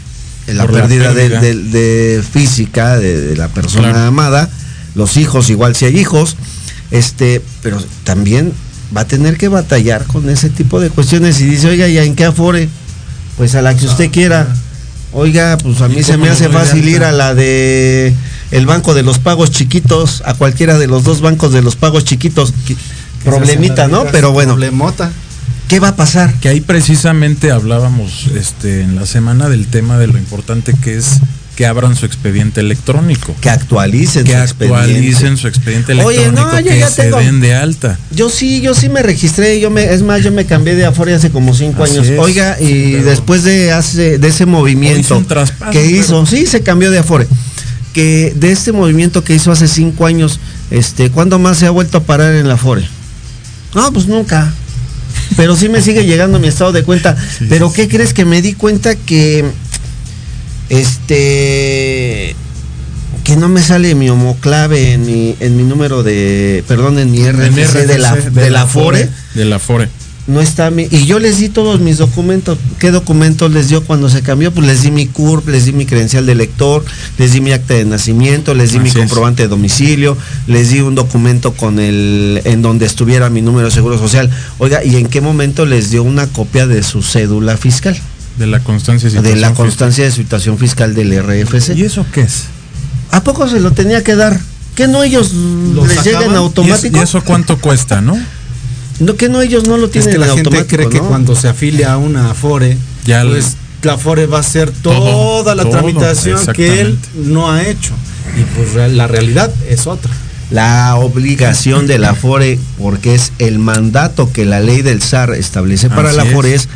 [SPEAKER 3] la pérdida, de-
[SPEAKER 5] pérdida.
[SPEAKER 3] de, de física de, de la persona
[SPEAKER 5] Claro.
[SPEAKER 3] amada, los hijos, igual si hay hijos, este, pero también va a tener que batallar con ese tipo de cuestiones y dice, oiga, ¿y en qué afore? Pues a la que usted quiera. Oiga, pues a
[SPEAKER 5] ¿Y
[SPEAKER 3] mí se me hace fácil ir a la de el banco de los pagos chiquitos, a cualquiera de los dos bancos de los pagos chiquitos. Problemita, ¿no? Pero bueno,
[SPEAKER 6] Problemota.
[SPEAKER 3] ¿Qué va a pasar?
[SPEAKER 5] Que ahí precisamente hablábamos este, en la semana del tema de lo importante que es que abran su expediente electrónico.
[SPEAKER 3] Que actualicen
[SPEAKER 5] Que
[SPEAKER 3] su expediente.
[SPEAKER 5] actualicen su expediente
[SPEAKER 3] Oye,
[SPEAKER 5] electrónico,
[SPEAKER 3] no, yo
[SPEAKER 5] que
[SPEAKER 3] ya
[SPEAKER 5] se
[SPEAKER 3] tengo-
[SPEAKER 5] den de alta.
[SPEAKER 3] Yo sí, yo sí me registré, yo me, es más, yo me cambié de Afore hace como cinco
[SPEAKER 5] Así
[SPEAKER 3] años.
[SPEAKER 5] es.
[SPEAKER 3] Oiga, y
[SPEAKER 5] Pero-
[SPEAKER 3] después de hace, de ese movimiento
[SPEAKER 5] hizo traspaso,
[SPEAKER 3] que
[SPEAKER 5] pero-
[SPEAKER 3] hizo, sí, se cambió de Afore. Que de este movimiento que hizo hace cinco años, este, ¿cuándo más se ha vuelto a parar en la Afore? No, pues nunca. Pero sí me sigue llegando mi estado de cuenta.
[SPEAKER 5] Sí,
[SPEAKER 3] Pero
[SPEAKER 5] sí,
[SPEAKER 3] ¿qué crees que me di cuenta que este que no me sale mi homoclave en mi, en mi número de, perdón, en mi RFC, de la, de la Afore?
[SPEAKER 5] De la Afore.
[SPEAKER 3] No está mi, y yo les di todos mis documentos. ¿Qué documentos les dio cuando se cambió? Pues les di mi CURP, les di mi credencial de lector, les di mi acta de nacimiento, les di mi
[SPEAKER 5] es.
[SPEAKER 3] comprobante de domicilio, les di un documento con el en donde estuviera mi número de seguro social. Oiga, ¿y en qué momento les dio una copia de su cédula fiscal?
[SPEAKER 5] De la constancia
[SPEAKER 3] De
[SPEAKER 5] situación
[SPEAKER 3] la
[SPEAKER 5] fiscal.
[SPEAKER 3] constancia de situación fiscal del RFC.
[SPEAKER 5] ¿Y eso qué es?
[SPEAKER 3] ¿A poco se lo tenía que dar? ¿Que no ellos
[SPEAKER 6] ¿Lo
[SPEAKER 3] les llegan
[SPEAKER 5] ¿Y, es-
[SPEAKER 3] automático?
[SPEAKER 5] y eso cuánto cuesta, no?
[SPEAKER 3] No, que no ellos no lo
[SPEAKER 6] Es
[SPEAKER 3] tienen
[SPEAKER 6] que la
[SPEAKER 3] en
[SPEAKER 6] gente
[SPEAKER 3] automático,
[SPEAKER 6] cree que cuando se afilia a una Afore,
[SPEAKER 5] Ya
[SPEAKER 6] pues la Afore va a hacer
[SPEAKER 5] Todo,
[SPEAKER 6] toda la
[SPEAKER 5] todo,
[SPEAKER 6] tramitación que él no ha hecho. Y pues la realidad es otra.
[SPEAKER 3] La obligación de la FORE, porque es el mandato que la ley del SAR establece para
[SPEAKER 5] Así
[SPEAKER 3] la
[SPEAKER 5] es.
[SPEAKER 3] FORE, es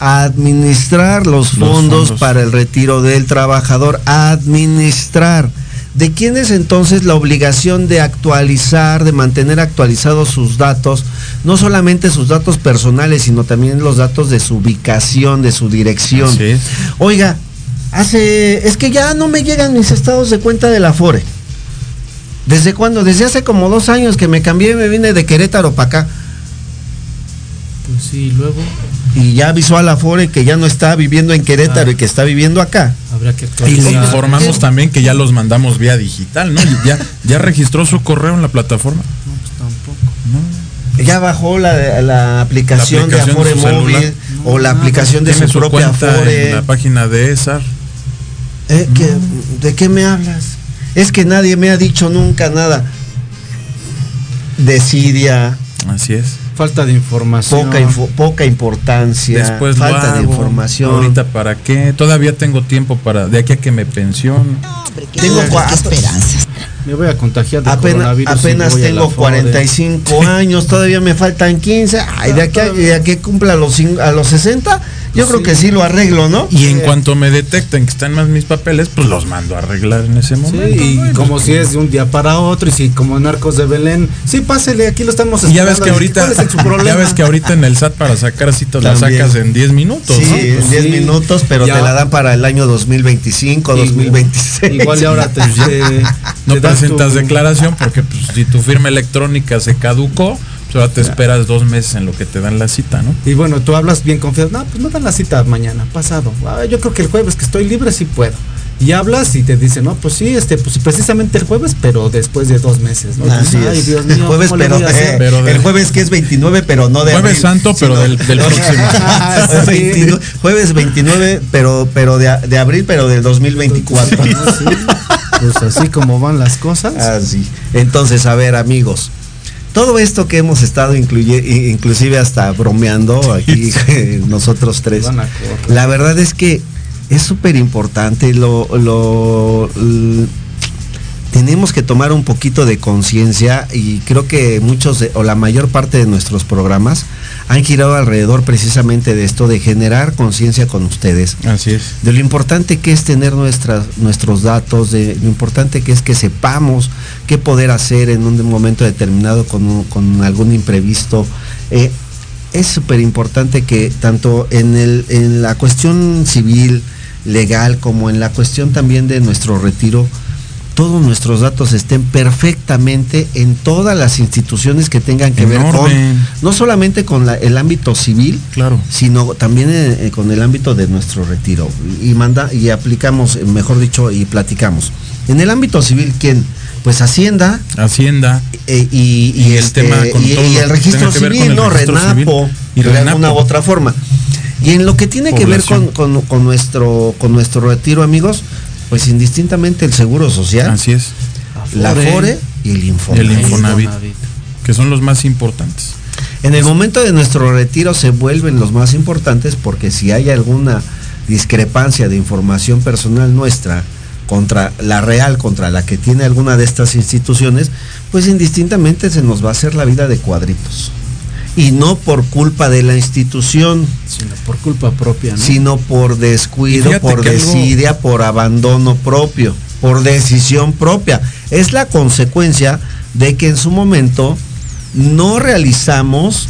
[SPEAKER 3] administrar los,
[SPEAKER 5] Los
[SPEAKER 3] fondos,
[SPEAKER 5] fondos.
[SPEAKER 3] para el retiro del trabajador. Administrar. ¿De quién es entonces la obligación de actualizar, de mantener actualizados sus datos? No solamente sus datos personales, sino también los datos de su ubicación, de su dirección. Oiga, hace. Es que ya no me llegan mis estados de cuenta de la FORE. ¿Desde cuándo? Desde hace como dos años que me cambié y me vine de Querétaro para acá.
[SPEAKER 6] Pues sí, luego
[SPEAKER 3] Y ya avisó a la FORE que ya no está viviendo en Querétaro
[SPEAKER 6] Ah.
[SPEAKER 3] y que está viviendo acá.
[SPEAKER 6] habrá que
[SPEAKER 5] Y le informamos
[SPEAKER 3] ¿Qué?
[SPEAKER 5] también que ya los mandamos vía digital, ¿no? Ya, ya registró su correo en la plataforma.
[SPEAKER 6] No, pues tampoco.
[SPEAKER 3] Ya bajó la, la aplicación,
[SPEAKER 5] La aplicación
[SPEAKER 3] de
[SPEAKER 5] de
[SPEAKER 3] Afore Móvil
[SPEAKER 5] celular.
[SPEAKER 3] o la aplicación de su, propia Afore.
[SPEAKER 5] en la página de ESAR.
[SPEAKER 3] Eh, ¿qué- ¿De qué me hablas? Es que nadie me ha dicho nunca nada. Desidia,
[SPEAKER 5] Así es.
[SPEAKER 6] Falta de información.
[SPEAKER 3] poca, info- poca importancia,
[SPEAKER 5] Después
[SPEAKER 3] falta de información.
[SPEAKER 5] Ahorita para qué? Todavía tengo tiempo para de aquí a que me pensiono.
[SPEAKER 3] Tengo cua-
[SPEAKER 4] esperanzas.
[SPEAKER 6] Me voy a contagiar de
[SPEAKER 3] Apenas,
[SPEAKER 6] coronavirus.
[SPEAKER 3] apenas
[SPEAKER 6] a
[SPEAKER 3] tengo
[SPEAKER 6] Afore.
[SPEAKER 3] 45 años, todavía me faltan 15. Ay, de aquí a, de aquí a cumpla los, cin- a los 60, yo creo
[SPEAKER 6] Sí.
[SPEAKER 3] que sí lo arreglo, ¿no?
[SPEAKER 5] Y en cuanto me detecten que están más mis papeles, pues los mando a arreglar en ese
[SPEAKER 6] Sí,
[SPEAKER 5] momento.
[SPEAKER 6] y
[SPEAKER 5] ¿no? Y
[SPEAKER 6] como
[SPEAKER 5] los-
[SPEAKER 6] si es de un día para otro, y si como narcos de Belén, sí, pásele, aquí lo estamos
[SPEAKER 5] Y ya ves
[SPEAKER 6] esperando,
[SPEAKER 5] que
[SPEAKER 6] y
[SPEAKER 5] ahorita,
[SPEAKER 6] ¿cuál es su problema?
[SPEAKER 5] ya ves que ahorita en el SAT para sacar citas la sacas en 10 minutos,
[SPEAKER 3] Sí,
[SPEAKER 5] ¿no?
[SPEAKER 3] en
[SPEAKER 6] Pues
[SPEAKER 3] 10
[SPEAKER 6] sí.
[SPEAKER 3] minutos, pero
[SPEAKER 6] Ya.
[SPEAKER 3] te la dan para el año 2025,
[SPEAKER 6] Y-
[SPEAKER 3] 2026.
[SPEAKER 6] Igual y ahora te, te-
[SPEAKER 5] No
[SPEAKER 6] te
[SPEAKER 5] presentas
[SPEAKER 6] tu-
[SPEAKER 5] declaración porque pues, si tu firma electrónica se caducó, pues ahora te esperas dos meses en lo que te dan la cita, ¿no?
[SPEAKER 6] Y bueno, tú hablas bien confiado. No, pues no dan la cita mañana, pasado. Ah, yo creo que el jueves que estoy libre sí puedo. Y hablas y te dicen, no, pues sí, este, pues precisamente el jueves, pero después de dos meses, ¿no?
[SPEAKER 3] Así
[SPEAKER 6] Ay,
[SPEAKER 3] es.
[SPEAKER 6] Dios mío,
[SPEAKER 3] el jueves,
[SPEAKER 6] ¿cómo le
[SPEAKER 3] pero, eh,
[SPEAKER 5] de-
[SPEAKER 3] el jueves que es 29, pero no de
[SPEAKER 5] Jueves
[SPEAKER 3] abril,
[SPEAKER 5] santo, pero
[SPEAKER 3] sino-
[SPEAKER 5] del- del <laughs> próximo. <laughs>
[SPEAKER 3] Jueves 29 jueves 29, pero, pero de, abril, pero del 2024.
[SPEAKER 6] Ah, sí. Pues así como van las cosas.
[SPEAKER 3] Así. Entonces, a ver, amigos. Todo esto que hemos estado incluye, inclusive hasta bromeando aquí <laughs> <laughs> nosotros tres. La verdad es que es súper importante. Lo, lo- tenemos que tomar un poquito de conciencia y creo que muchos de- o la mayor parte de nuestros programas han girado alrededor precisamente de esto, de generar conciencia con ustedes
[SPEAKER 5] Así es.
[SPEAKER 3] de lo importante que es tener nuestras, nuestros datos, de lo importante que es que sepamos qué poder hacer en un momento determinado con, con algún imprevisto. Eh, es súper importante que tanto en, el, en la cuestión civil, legal, como en la cuestión también de nuestro retiro, todos nuestros datos estén perfectamente en todas las instituciones que tengan que
[SPEAKER 5] En
[SPEAKER 3] ver con, no solamente con la- el ámbito civil,
[SPEAKER 5] Claro.
[SPEAKER 3] sino también eh, eh, con el ámbito de nuestro retiro y manda y aplicamos eh, mejor dicho y platicamos en el ámbito civil quién pues hacienda
[SPEAKER 5] Hacienda.
[SPEAKER 3] eh, y, y
[SPEAKER 5] Y el
[SPEAKER 3] este,
[SPEAKER 5] tema con
[SPEAKER 3] y,
[SPEAKER 5] todo
[SPEAKER 3] y
[SPEAKER 5] lo
[SPEAKER 3] el registro civil
[SPEAKER 5] el
[SPEAKER 3] no
[SPEAKER 5] registro
[SPEAKER 3] renapo
[SPEAKER 5] civil. Y
[SPEAKER 3] de alguna
[SPEAKER 5] Renapo.
[SPEAKER 3] u otra forma y en lo que tiene que ver con- con nuestro con nuestro retiro amigos pues indistintamente el seguro social
[SPEAKER 5] Así es.
[SPEAKER 3] la. FORE y el Infonavit.
[SPEAKER 5] El Infonavit. Que son los más importantes.
[SPEAKER 3] En el momento de nuestro retiro se vuelven los más importantes porque si hay alguna discrepancia de información personal nuestra contra la real, contra la que tiene alguna de estas instituciones, pues indistintamente se nos va a hacer la vida de cuadritos. Y no por culpa de la institución,
[SPEAKER 6] Sino por culpa propia, ¿no?
[SPEAKER 3] sino por descuido, por
[SPEAKER 5] algo-
[SPEAKER 3] desidia, por abandono propio, por decisión propia. Es la consecuencia de que en su momento no realizamos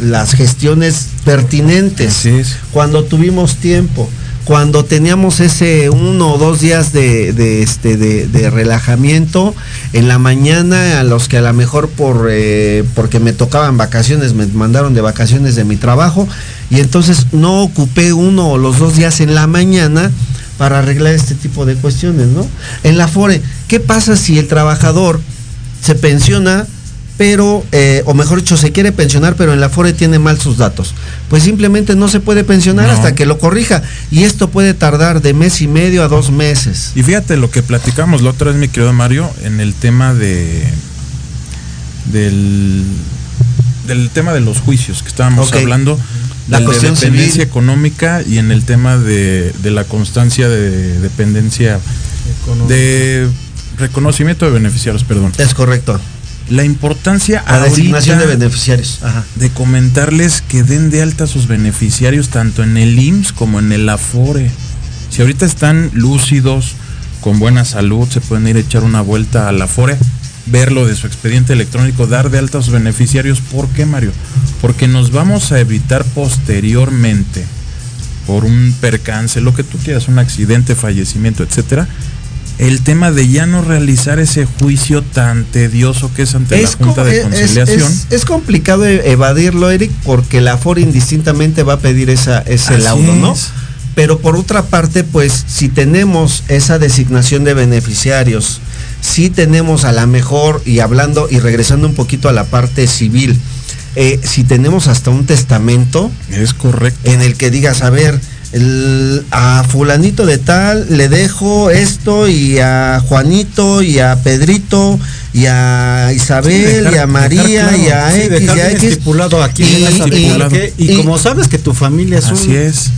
[SPEAKER 3] las gestiones pertinentes cuando tuvimos tiempo, cuando teníamos ese uno o dos días de, este, de relajamiento, en la mañana a los que a lo mejor por, eh, porque me tocaban vacaciones, me mandaron de vacaciones de mi trabajo, y entonces no ocupé uno o los dos días en la mañana para arreglar este tipo de cuestiones, ¿no? En la FORE, ¿qué pasa si el trabajador se pensiona, pero, eh, o mejor dicho, se quiere pensionar, pero en la FORE tiene mal sus datos? Pues simplemente no se puede pensionar
[SPEAKER 5] No.
[SPEAKER 3] hasta que lo corrija. Y esto puede tardar de mes y medio a dos meses.
[SPEAKER 5] Y fíjate lo que platicamos la otra vez, mi querido Mario, en el tema de del, del tema de los juicios que estábamos hablando,
[SPEAKER 3] La
[SPEAKER 5] del de
[SPEAKER 3] cuestión
[SPEAKER 5] dependencia
[SPEAKER 3] civil.
[SPEAKER 5] económica y en el tema de, de la constancia de dependencia de reconocimiento de beneficiarios, perdón.
[SPEAKER 3] Es correcto.
[SPEAKER 5] La importancia
[SPEAKER 3] La
[SPEAKER 5] ahorita
[SPEAKER 3] designación de beneficiarios. Ajá.
[SPEAKER 5] de comentarles que den de alta a sus beneficiarios tanto en el IMSS como en el Afore. Si ahorita están lúcidos, con buena salud, se pueden ir a echar una vuelta al Afore, verlo de su expediente electrónico, dar de alta a sus beneficiarios. ¿Por qué, Mario? Porque nos vamos a evitar posteriormente, por un percance, lo que tú quieras, un accidente, fallecimiento, etcétera, el tema de ya no realizar ese juicio tan tedioso que es ante
[SPEAKER 3] Es,
[SPEAKER 5] la Junta de Conciliación.
[SPEAKER 3] es- es complicado evadirlo, Eric, porque la FOR indistintamente va a pedir esa, ese
[SPEAKER 5] Así
[SPEAKER 3] laudo, ¿no? Pero por otra parte, pues si tenemos esa designación de beneficiarios, si tenemos a la mejor, y hablando y regresando un poquito a la parte civil, eh, si tenemos hasta un testamento
[SPEAKER 5] Es correcto.
[SPEAKER 3] en el que digas, a ver, el- a fulanito de tal le dejo esto y a Juanito y a Pedrito y a Isabel
[SPEAKER 6] Sí, dejar-
[SPEAKER 3] y a María
[SPEAKER 6] dejar
[SPEAKER 3] y a
[SPEAKER 6] claro, sí,
[SPEAKER 3] X y a X.
[SPEAKER 6] estipulado aquí
[SPEAKER 3] Y-
[SPEAKER 6] esa
[SPEAKER 3] y-
[SPEAKER 6] y,
[SPEAKER 3] y-
[SPEAKER 6] como sabes que tu familia es
[SPEAKER 5] Así
[SPEAKER 6] un
[SPEAKER 5] es.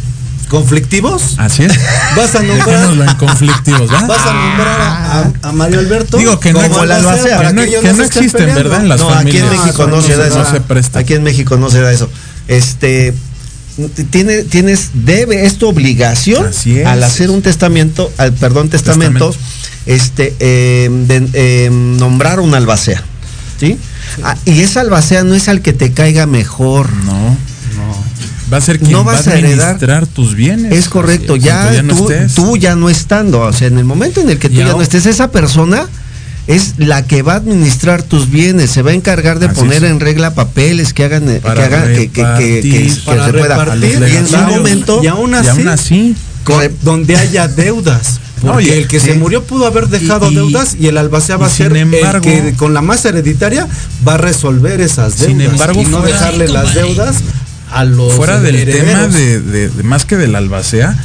[SPEAKER 6] conflictivos,
[SPEAKER 5] Así es.
[SPEAKER 6] vas a
[SPEAKER 5] Dejémoslo en
[SPEAKER 6] nombrar
[SPEAKER 5] conflictivos, ¿va?
[SPEAKER 6] vas a nombrar a, a- a Mario Alberto
[SPEAKER 5] Digo que no,
[SPEAKER 3] como
[SPEAKER 5] que
[SPEAKER 3] la
[SPEAKER 5] que
[SPEAKER 6] para
[SPEAKER 5] no,
[SPEAKER 6] ellos
[SPEAKER 5] que
[SPEAKER 6] no
[SPEAKER 5] no existen,
[SPEAKER 6] peleando.
[SPEAKER 5] ¿verdad? En las
[SPEAKER 3] no, aquí
[SPEAKER 5] familias.
[SPEAKER 3] en México no,
[SPEAKER 5] no
[SPEAKER 3] se da eso.
[SPEAKER 5] No se presta.
[SPEAKER 3] Aquí en México no se da eso. Este tiene, tienes, debe, es tu obligación
[SPEAKER 5] es.
[SPEAKER 3] al hacer un testamento, al perdón, testamento,
[SPEAKER 5] Testamento.
[SPEAKER 3] este eh, de- eh, nombrar una albacea. ¿Sí? Ah, y esa albacea no es al que te caiga mejor.
[SPEAKER 5] No. Va a ser quien
[SPEAKER 3] No
[SPEAKER 5] va
[SPEAKER 3] vas
[SPEAKER 5] a
[SPEAKER 3] a heredar.
[SPEAKER 5] administrar tus bienes.
[SPEAKER 3] Es correcto, ya, tú,
[SPEAKER 5] no
[SPEAKER 3] ya no estando, o sea, en el momento en el que tú ya no estés, esa persona es la que va a administrar tus bienes, se va a encargar de
[SPEAKER 5] Así
[SPEAKER 3] poner
[SPEAKER 5] es.
[SPEAKER 3] en regla papeles que hagan, eh, que hagan, que, que- que- que-
[SPEAKER 5] repartir,
[SPEAKER 3] que
[SPEAKER 6] para
[SPEAKER 3] se pueda. Y en su momento,
[SPEAKER 6] y aún
[SPEAKER 5] Y
[SPEAKER 6] así,
[SPEAKER 5] aún así,
[SPEAKER 6] con- donde haya deudas. Porque el que
[SPEAKER 3] sí.
[SPEAKER 6] se murió pudo haber dejado
[SPEAKER 5] Y- y-
[SPEAKER 6] deudas y el albacea va a ser
[SPEAKER 5] sin embargo-
[SPEAKER 6] el que con la masa hereditaria va a resolver esas deudas
[SPEAKER 5] Sin embargo,
[SPEAKER 6] y no
[SPEAKER 5] fuera-
[SPEAKER 6] dejarle las deudas a los
[SPEAKER 5] fuera del
[SPEAKER 6] herederos.
[SPEAKER 5] tema de, de- de más que del albacea,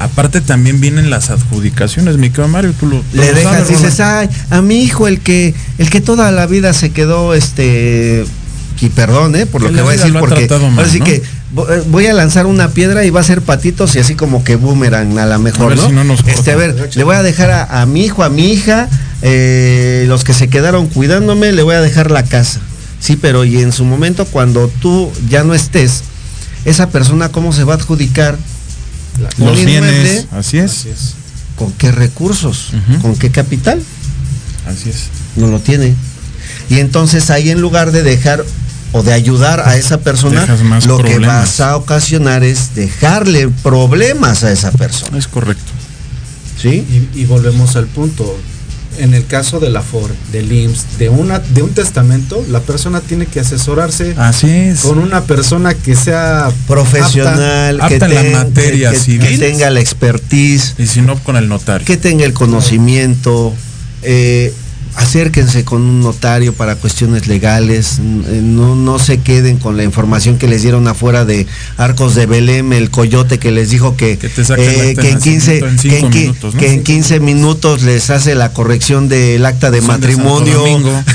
[SPEAKER 5] aparte también vienen las adjudicaciones, mi querido Mario, tú lo, tú
[SPEAKER 3] le
[SPEAKER 5] lo
[SPEAKER 3] dejas,
[SPEAKER 5] sabes,
[SPEAKER 3] dices, ay, a mi hijo el que, el que toda la vida se quedó, este, y perdón, eh, por lo
[SPEAKER 5] Que
[SPEAKER 3] voy a decir, porque
[SPEAKER 5] mal,
[SPEAKER 3] ahora sí
[SPEAKER 5] ¿no?
[SPEAKER 3] que eh, voy a lanzar una piedra y va a ser patitos y así como que boomerang a la mejor,
[SPEAKER 5] A ver
[SPEAKER 3] ¿no?
[SPEAKER 5] si no nos
[SPEAKER 3] este, a ver, le voy a dejar a, a mi hijo, a mi hija, eh, los que se quedaron cuidándome, le voy a dejar la casa. Sí, pero y en su momento cuando tú ya no estés, esa persona cómo se va a adjudicar un
[SPEAKER 5] los
[SPEAKER 3] inmueble,
[SPEAKER 5] bienes, así es,
[SPEAKER 6] Así es.
[SPEAKER 3] con qué recursos, con qué capital
[SPEAKER 5] así es.
[SPEAKER 3] no lo tiene. Y entonces ahí en lugar de dejar o de ayudar a esa persona, lo que vas a ocasionar es dejarle problemas a esa persona.
[SPEAKER 5] Es correcto.
[SPEAKER 3] ¿Sí?
[SPEAKER 6] Y, y volvemos al punto. En el caso de la FOR, del IMSS, de, una, de un testamento, la persona tiene que asesorarse
[SPEAKER 5] Así es.
[SPEAKER 6] con una persona que sea
[SPEAKER 3] Profesional,
[SPEAKER 5] apta
[SPEAKER 3] que,
[SPEAKER 5] en la materia
[SPEAKER 3] que-
[SPEAKER 5] civil.
[SPEAKER 3] que tenga la expertise,
[SPEAKER 5] Y si no, con el notario.
[SPEAKER 3] que tenga el conocimiento. eh, acérquense con un notario para cuestiones legales, eh, no, no se queden con la información que les dieron afuera de Arcos de Belém, el coyote que les dijo que,
[SPEAKER 5] Que
[SPEAKER 3] eh, que
[SPEAKER 5] de
[SPEAKER 3] en 15,
[SPEAKER 5] nacimiento en
[SPEAKER 3] que en
[SPEAKER 5] minutos, ¿no?
[SPEAKER 3] que en 15 minutos les hace la corrección del acta de
[SPEAKER 5] Son de
[SPEAKER 3] matrimonio.
[SPEAKER 5] Santo Domingo. <laughs>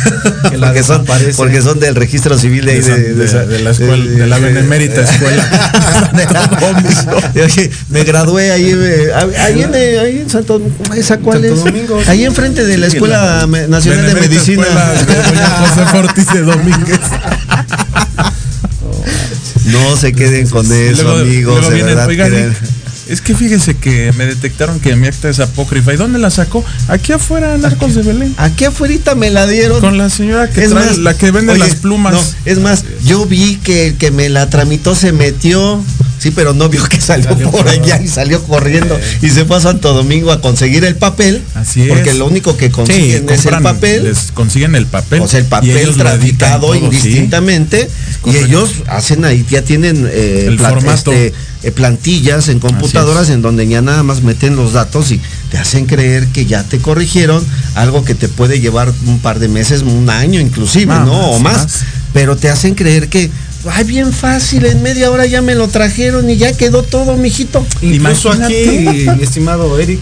[SPEAKER 6] Que
[SPEAKER 3] porque, son, porque son del registro civil de,
[SPEAKER 5] De,
[SPEAKER 3] de,
[SPEAKER 5] de de la escuela, de la benemérita escuela. <laughs> <laughs>
[SPEAKER 3] Oye, me gradué ahí, eh, ahí, en, ahí en Santo ¿esa cuál
[SPEAKER 6] Santo
[SPEAKER 3] es?
[SPEAKER 6] Domingo.
[SPEAKER 3] Ahí enfrente de la Escuela
[SPEAKER 5] la-
[SPEAKER 3] Nacional de Medicina.
[SPEAKER 5] Escuela José <laughs> de Domínguez.
[SPEAKER 3] No se queden con eso,
[SPEAKER 5] Luego-
[SPEAKER 3] amigos,
[SPEAKER 5] luego
[SPEAKER 3] de
[SPEAKER 5] vienen,
[SPEAKER 3] verdad.
[SPEAKER 5] "Oigan,
[SPEAKER 3] creen".
[SPEAKER 5] Es que fíjese que me detectaron que mi acta es apócrifa. ¿Y dónde la sacó? Aquí afuera, en Arcos de Belén.
[SPEAKER 3] Aquí afuera me la dieron.
[SPEAKER 5] Con la señora que
[SPEAKER 3] Es
[SPEAKER 5] trae,
[SPEAKER 3] más,
[SPEAKER 5] la que vende
[SPEAKER 3] oye,
[SPEAKER 5] las plumas.
[SPEAKER 3] no, es más, yo vi que el que me la tramitó se metió, Sí, pero no vio que salió,
[SPEAKER 6] Salió
[SPEAKER 3] por allá y salió corriendo y se fue a Santo Domingo a conseguir el papel.
[SPEAKER 5] Así es.
[SPEAKER 3] Porque lo único que
[SPEAKER 5] Sí,
[SPEAKER 3] consiguen es el papel.
[SPEAKER 5] les consiguen el papel.
[SPEAKER 3] O sea, el papel traficado
[SPEAKER 5] todo, sí.
[SPEAKER 3] indistintamente y ellos hacen ahí, ya tienen eh,
[SPEAKER 5] El formato.
[SPEAKER 3] este, eh, plantillas en computadoras en donde ya nada más meten los datos y te hacen creer que ya te corrigieron algo que te puede llevar un par de meses, un año inclusive, ¿no? O más.
[SPEAKER 5] más.
[SPEAKER 3] Pero te hacen creer que, ay, bien fácil, en media hora ya me lo trajeron y ya quedó todo, mijito.
[SPEAKER 6] Incluso
[SPEAKER 5] Imagínate.
[SPEAKER 6] aquí, mi estimado Eric,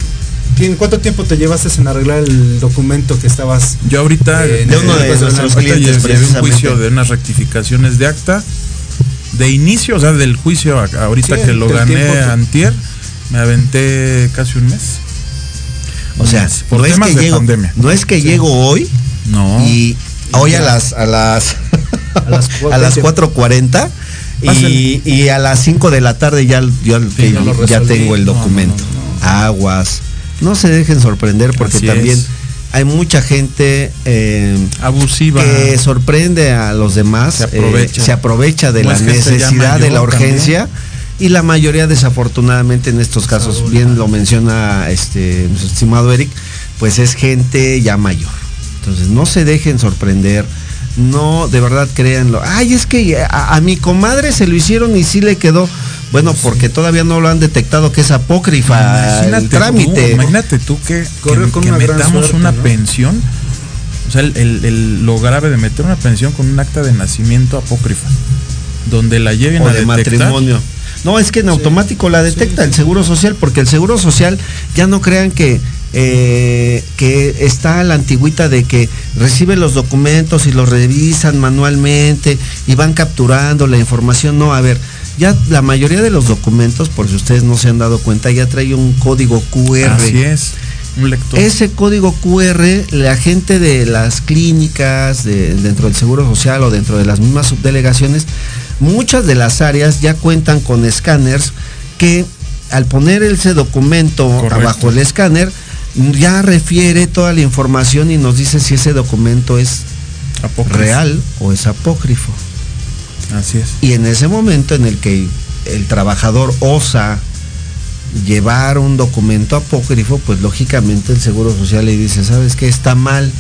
[SPEAKER 6] ¿en cuánto tiempo te llevaste en arreglar el documento que estabas?
[SPEAKER 5] Yo ahorita
[SPEAKER 6] Eh,
[SPEAKER 3] de uno de nuestros clientes,
[SPEAKER 5] un juicio de unas rectificaciones de acta de inicio, o sea, del juicio ahorita
[SPEAKER 6] Sí,
[SPEAKER 5] que lo gané
[SPEAKER 6] que-
[SPEAKER 5] antier, me aventé casi un mes.
[SPEAKER 3] O sea,
[SPEAKER 5] por
[SPEAKER 3] no es,
[SPEAKER 5] temas
[SPEAKER 3] que
[SPEAKER 5] de
[SPEAKER 3] llego,
[SPEAKER 5] pandemia.
[SPEAKER 3] no es que llego hoy
[SPEAKER 5] No.
[SPEAKER 3] y hoy a las a las
[SPEAKER 6] A las
[SPEAKER 3] a las 4:40 y, y a las 5 de la tarde ya, ya, tengo el
[SPEAKER 6] No, no,
[SPEAKER 3] documento.
[SPEAKER 6] no,
[SPEAKER 3] Aguas. No se dejen sorprender porque
[SPEAKER 5] Así
[SPEAKER 3] también
[SPEAKER 5] es.
[SPEAKER 3] hay mucha gente eh,
[SPEAKER 5] Abusiva.
[SPEAKER 3] que sorprende a los demás,
[SPEAKER 5] Se
[SPEAKER 3] eh,
[SPEAKER 5] aprovecha.
[SPEAKER 3] se aprovecha de la necesidad, de la urgencia y la mayoría desafortunadamente en estos casos, bien lo menciona este nuestro estimado Eric, pues es gente ya mayor. Entonces no se dejen sorprender, no de verdad créanlo. Ay, es que a, a mi comadre se lo hicieron y sí le quedó. Bueno, porque todavía no lo han detectado que es apócrifa
[SPEAKER 5] Imagínate
[SPEAKER 3] el trámite.
[SPEAKER 5] Tú, imagínate tú que, que-
[SPEAKER 6] con
[SPEAKER 5] que
[SPEAKER 6] una
[SPEAKER 5] metamos
[SPEAKER 6] suerte,
[SPEAKER 5] una
[SPEAKER 6] ¿no?
[SPEAKER 5] pensión. O sea, el, el- el- lo grave de meter una pensión con un acta de nacimiento apócrifa. Donde la lleven
[SPEAKER 3] o
[SPEAKER 5] a
[SPEAKER 3] de
[SPEAKER 5] detectar.
[SPEAKER 3] matrimonio. No, es que en automático la detecta el Seguro Social, porque el Seguro Social ya no crean que eh, que está a la antigüita de que recibe los documentos y los revisan manualmente y van capturando la información. No, a ver, ya la mayoría de los documentos, por si ustedes no se han dado cuenta, ya trae un código QR.
[SPEAKER 5] Así es. Un lector.
[SPEAKER 3] Ese código QR, la gente de las clínicas, de- dentro del Seguro Social o dentro de las mismas subdelegaciones, muchas de las áreas ya cuentan con escáneres que al poner ese documento
[SPEAKER 5] Correcto.
[SPEAKER 3] abajo el escáner, ya refiere toda la información y nos dice si ese documento es
[SPEAKER 5] apócrifo.
[SPEAKER 3] real o es apócrifo.
[SPEAKER 5] Así es.
[SPEAKER 3] Y en ese momento en el que el trabajador osa llevar un documento apócrifo, pues lógicamente el Seguro Social le dice, ¿sabes qué? Está mal.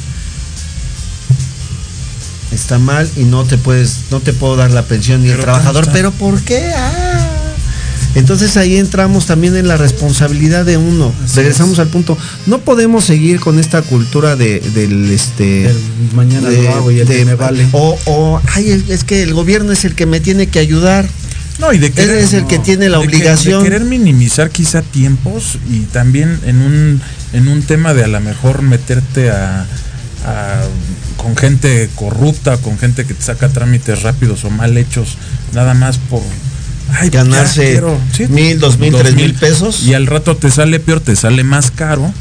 [SPEAKER 3] Está mal y no te puedes, no te puedo dar la pensión ni el trabajador, pero ¿por qué? Ah. Entonces ahí entramos también en la responsabilidad de uno.
[SPEAKER 6] Así
[SPEAKER 3] Regresamos
[SPEAKER 6] es.
[SPEAKER 3] al punto. No podemos seguir con esta cultura de, del este
[SPEAKER 6] El mañana
[SPEAKER 3] de-
[SPEAKER 6] lo hago y el
[SPEAKER 3] de-
[SPEAKER 6] que me vale.
[SPEAKER 3] O, o, ay, es que el gobierno es el que me tiene que ayudar.
[SPEAKER 5] No, y de
[SPEAKER 3] Él
[SPEAKER 5] querer,
[SPEAKER 3] es el que tiene la
[SPEAKER 5] de que-
[SPEAKER 3] obligación.
[SPEAKER 5] de querer minimizar quizá tiempos y también en un en un tema de a lo mejor meterte a, a- con gente corrupta, con gente que te saca trámites rápidos o mal hechos, nada más por ay, ya
[SPEAKER 3] Ganarse
[SPEAKER 5] sí,
[SPEAKER 3] mil, dos mil,
[SPEAKER 5] dos
[SPEAKER 3] tres mil pesos.
[SPEAKER 5] Y al rato te sale peor, te sale más caro.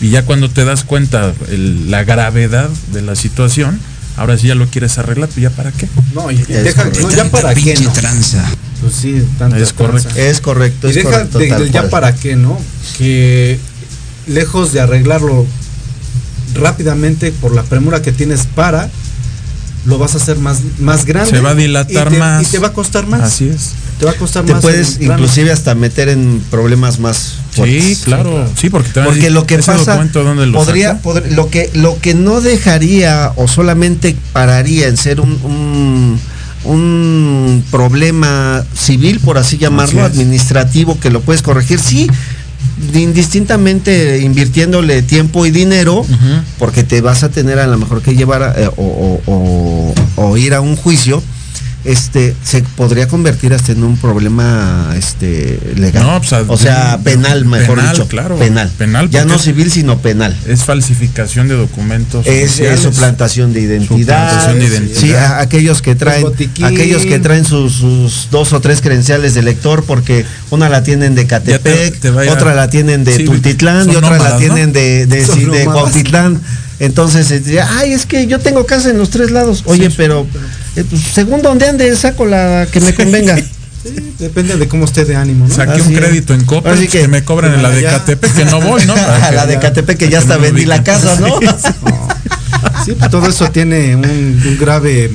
[SPEAKER 5] Y ya cuando te das cuenta el- la gravedad de la situación, ahora sí ya lo quieres arreglar, pues ya para qué.
[SPEAKER 6] No, y
[SPEAKER 3] Es
[SPEAKER 6] deja, no, ya para qué, ¿no?
[SPEAKER 7] tranza.
[SPEAKER 6] Pues sí, tanta
[SPEAKER 5] Es correcto.
[SPEAKER 6] tranza.
[SPEAKER 3] Es correcto,
[SPEAKER 6] Y
[SPEAKER 3] es
[SPEAKER 6] deja
[SPEAKER 3] correcto.
[SPEAKER 6] de- ya
[SPEAKER 3] cual.
[SPEAKER 6] para qué, ¿no? Que lejos de arreglarlo rápidamente por la premura que tienes para, lo vas a hacer más, más grande.
[SPEAKER 5] Se va a dilatar
[SPEAKER 6] y te-
[SPEAKER 5] más.
[SPEAKER 6] Y te va a costar más.
[SPEAKER 5] Así es.
[SPEAKER 6] Te va a costar
[SPEAKER 3] Te
[SPEAKER 6] más.
[SPEAKER 3] puedes inclusive hasta meter en problemas más
[SPEAKER 5] Sí,
[SPEAKER 3] fuertes.
[SPEAKER 5] claro. Sí, porque te
[SPEAKER 3] Porque lo que
[SPEAKER 5] "¿Ese
[SPEAKER 3] pasa
[SPEAKER 5] lo
[SPEAKER 3] podría,
[SPEAKER 5] sacó?".
[SPEAKER 3] podr- lo que lo que no dejaría o solamente pararía en ser un, un, un problema civil por así llamarlo
[SPEAKER 5] Así
[SPEAKER 3] administrativo que lo puedes corregir sí indistintamente invirtiéndole tiempo y dinero porque te vas a tener a lo mejor que llevar a- eh, o, o- o- o ir a un juicio este se podría convertir hasta en un problema este legal
[SPEAKER 5] No, pues,
[SPEAKER 3] o sea
[SPEAKER 5] de-
[SPEAKER 3] penal mejor
[SPEAKER 5] penal,
[SPEAKER 3] dicho
[SPEAKER 5] claro.
[SPEAKER 3] penal
[SPEAKER 5] Penal,
[SPEAKER 3] ya no civil sino penal
[SPEAKER 5] Es falsificación de documentos.
[SPEAKER 3] es, es suplantación de identidad
[SPEAKER 5] Suplantación de identidad.
[SPEAKER 3] sí a- aquellos que traen aquellos que traen sus, sus dos o tres credenciales de lector porque una la tienen de Catepec
[SPEAKER 5] te
[SPEAKER 3] otra la tienen de
[SPEAKER 5] Sí,
[SPEAKER 3] Tultitlán y otra la tienen de de, sí, de. Cuautitlán entonces este, ay es que yo tengo casa en los tres lados oye
[SPEAKER 5] Sí,
[SPEAKER 3] pero eh, pues, según donde ande saco la que me convenga
[SPEAKER 6] Sí, depende de cómo esté de ánimo, ¿no?
[SPEAKER 5] Saqué
[SPEAKER 3] Así
[SPEAKER 5] un
[SPEAKER 3] es.
[SPEAKER 5] crédito en
[SPEAKER 3] Así
[SPEAKER 5] que,
[SPEAKER 3] que-
[SPEAKER 5] me cobran en la de. Catepec, que no voy, ¿no? <laughs> Para
[SPEAKER 3] a
[SPEAKER 5] que
[SPEAKER 3] la de Catepec que ya hasta
[SPEAKER 5] no
[SPEAKER 3] vendí la casa <laughs> <laughs> no
[SPEAKER 6] Sí, pues todo eso tiene un, un grave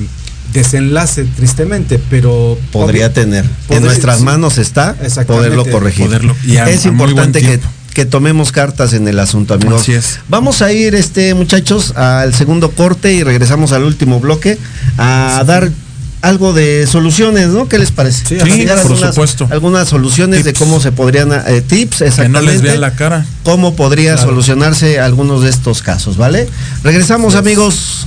[SPEAKER 6] desenlace tristemente, pero
[SPEAKER 3] Podría tener. en nuestras
[SPEAKER 6] sí.
[SPEAKER 3] manos está poderlo corregir.
[SPEAKER 5] Poderlo- y a-
[SPEAKER 3] es importante que. Que tomemos cartas en el asunto, amigos.
[SPEAKER 5] Así es.
[SPEAKER 3] Vamos a ir, este, muchachos, al segundo corte y regresamos al último bloque a dar algo de soluciones, ¿no? ¿Qué les parece?
[SPEAKER 6] Sí,
[SPEAKER 5] por
[SPEAKER 3] algunas,
[SPEAKER 5] supuesto.
[SPEAKER 3] Algunas soluciones de cómo se podrían, eh, tips,
[SPEAKER 5] Que no
[SPEAKER 3] exactamente.
[SPEAKER 5] les vean la cara.
[SPEAKER 3] cómo podría
[SPEAKER 6] Claro.
[SPEAKER 3] solucionarse algunos de estos casos, ¿vale? Regresamos, amigos.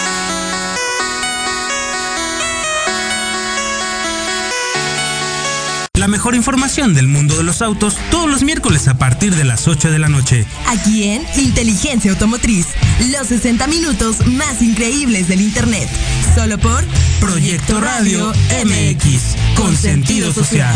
[SPEAKER 8] La mejor información del mundo de los autos todos los miércoles a partir de las 8 de la noche.
[SPEAKER 9] Aquí en Inteligencia Automotriz, los 60 minutos más increíbles del Internet. Solo por
[SPEAKER 8] Proyecto Radio MX con sentido social.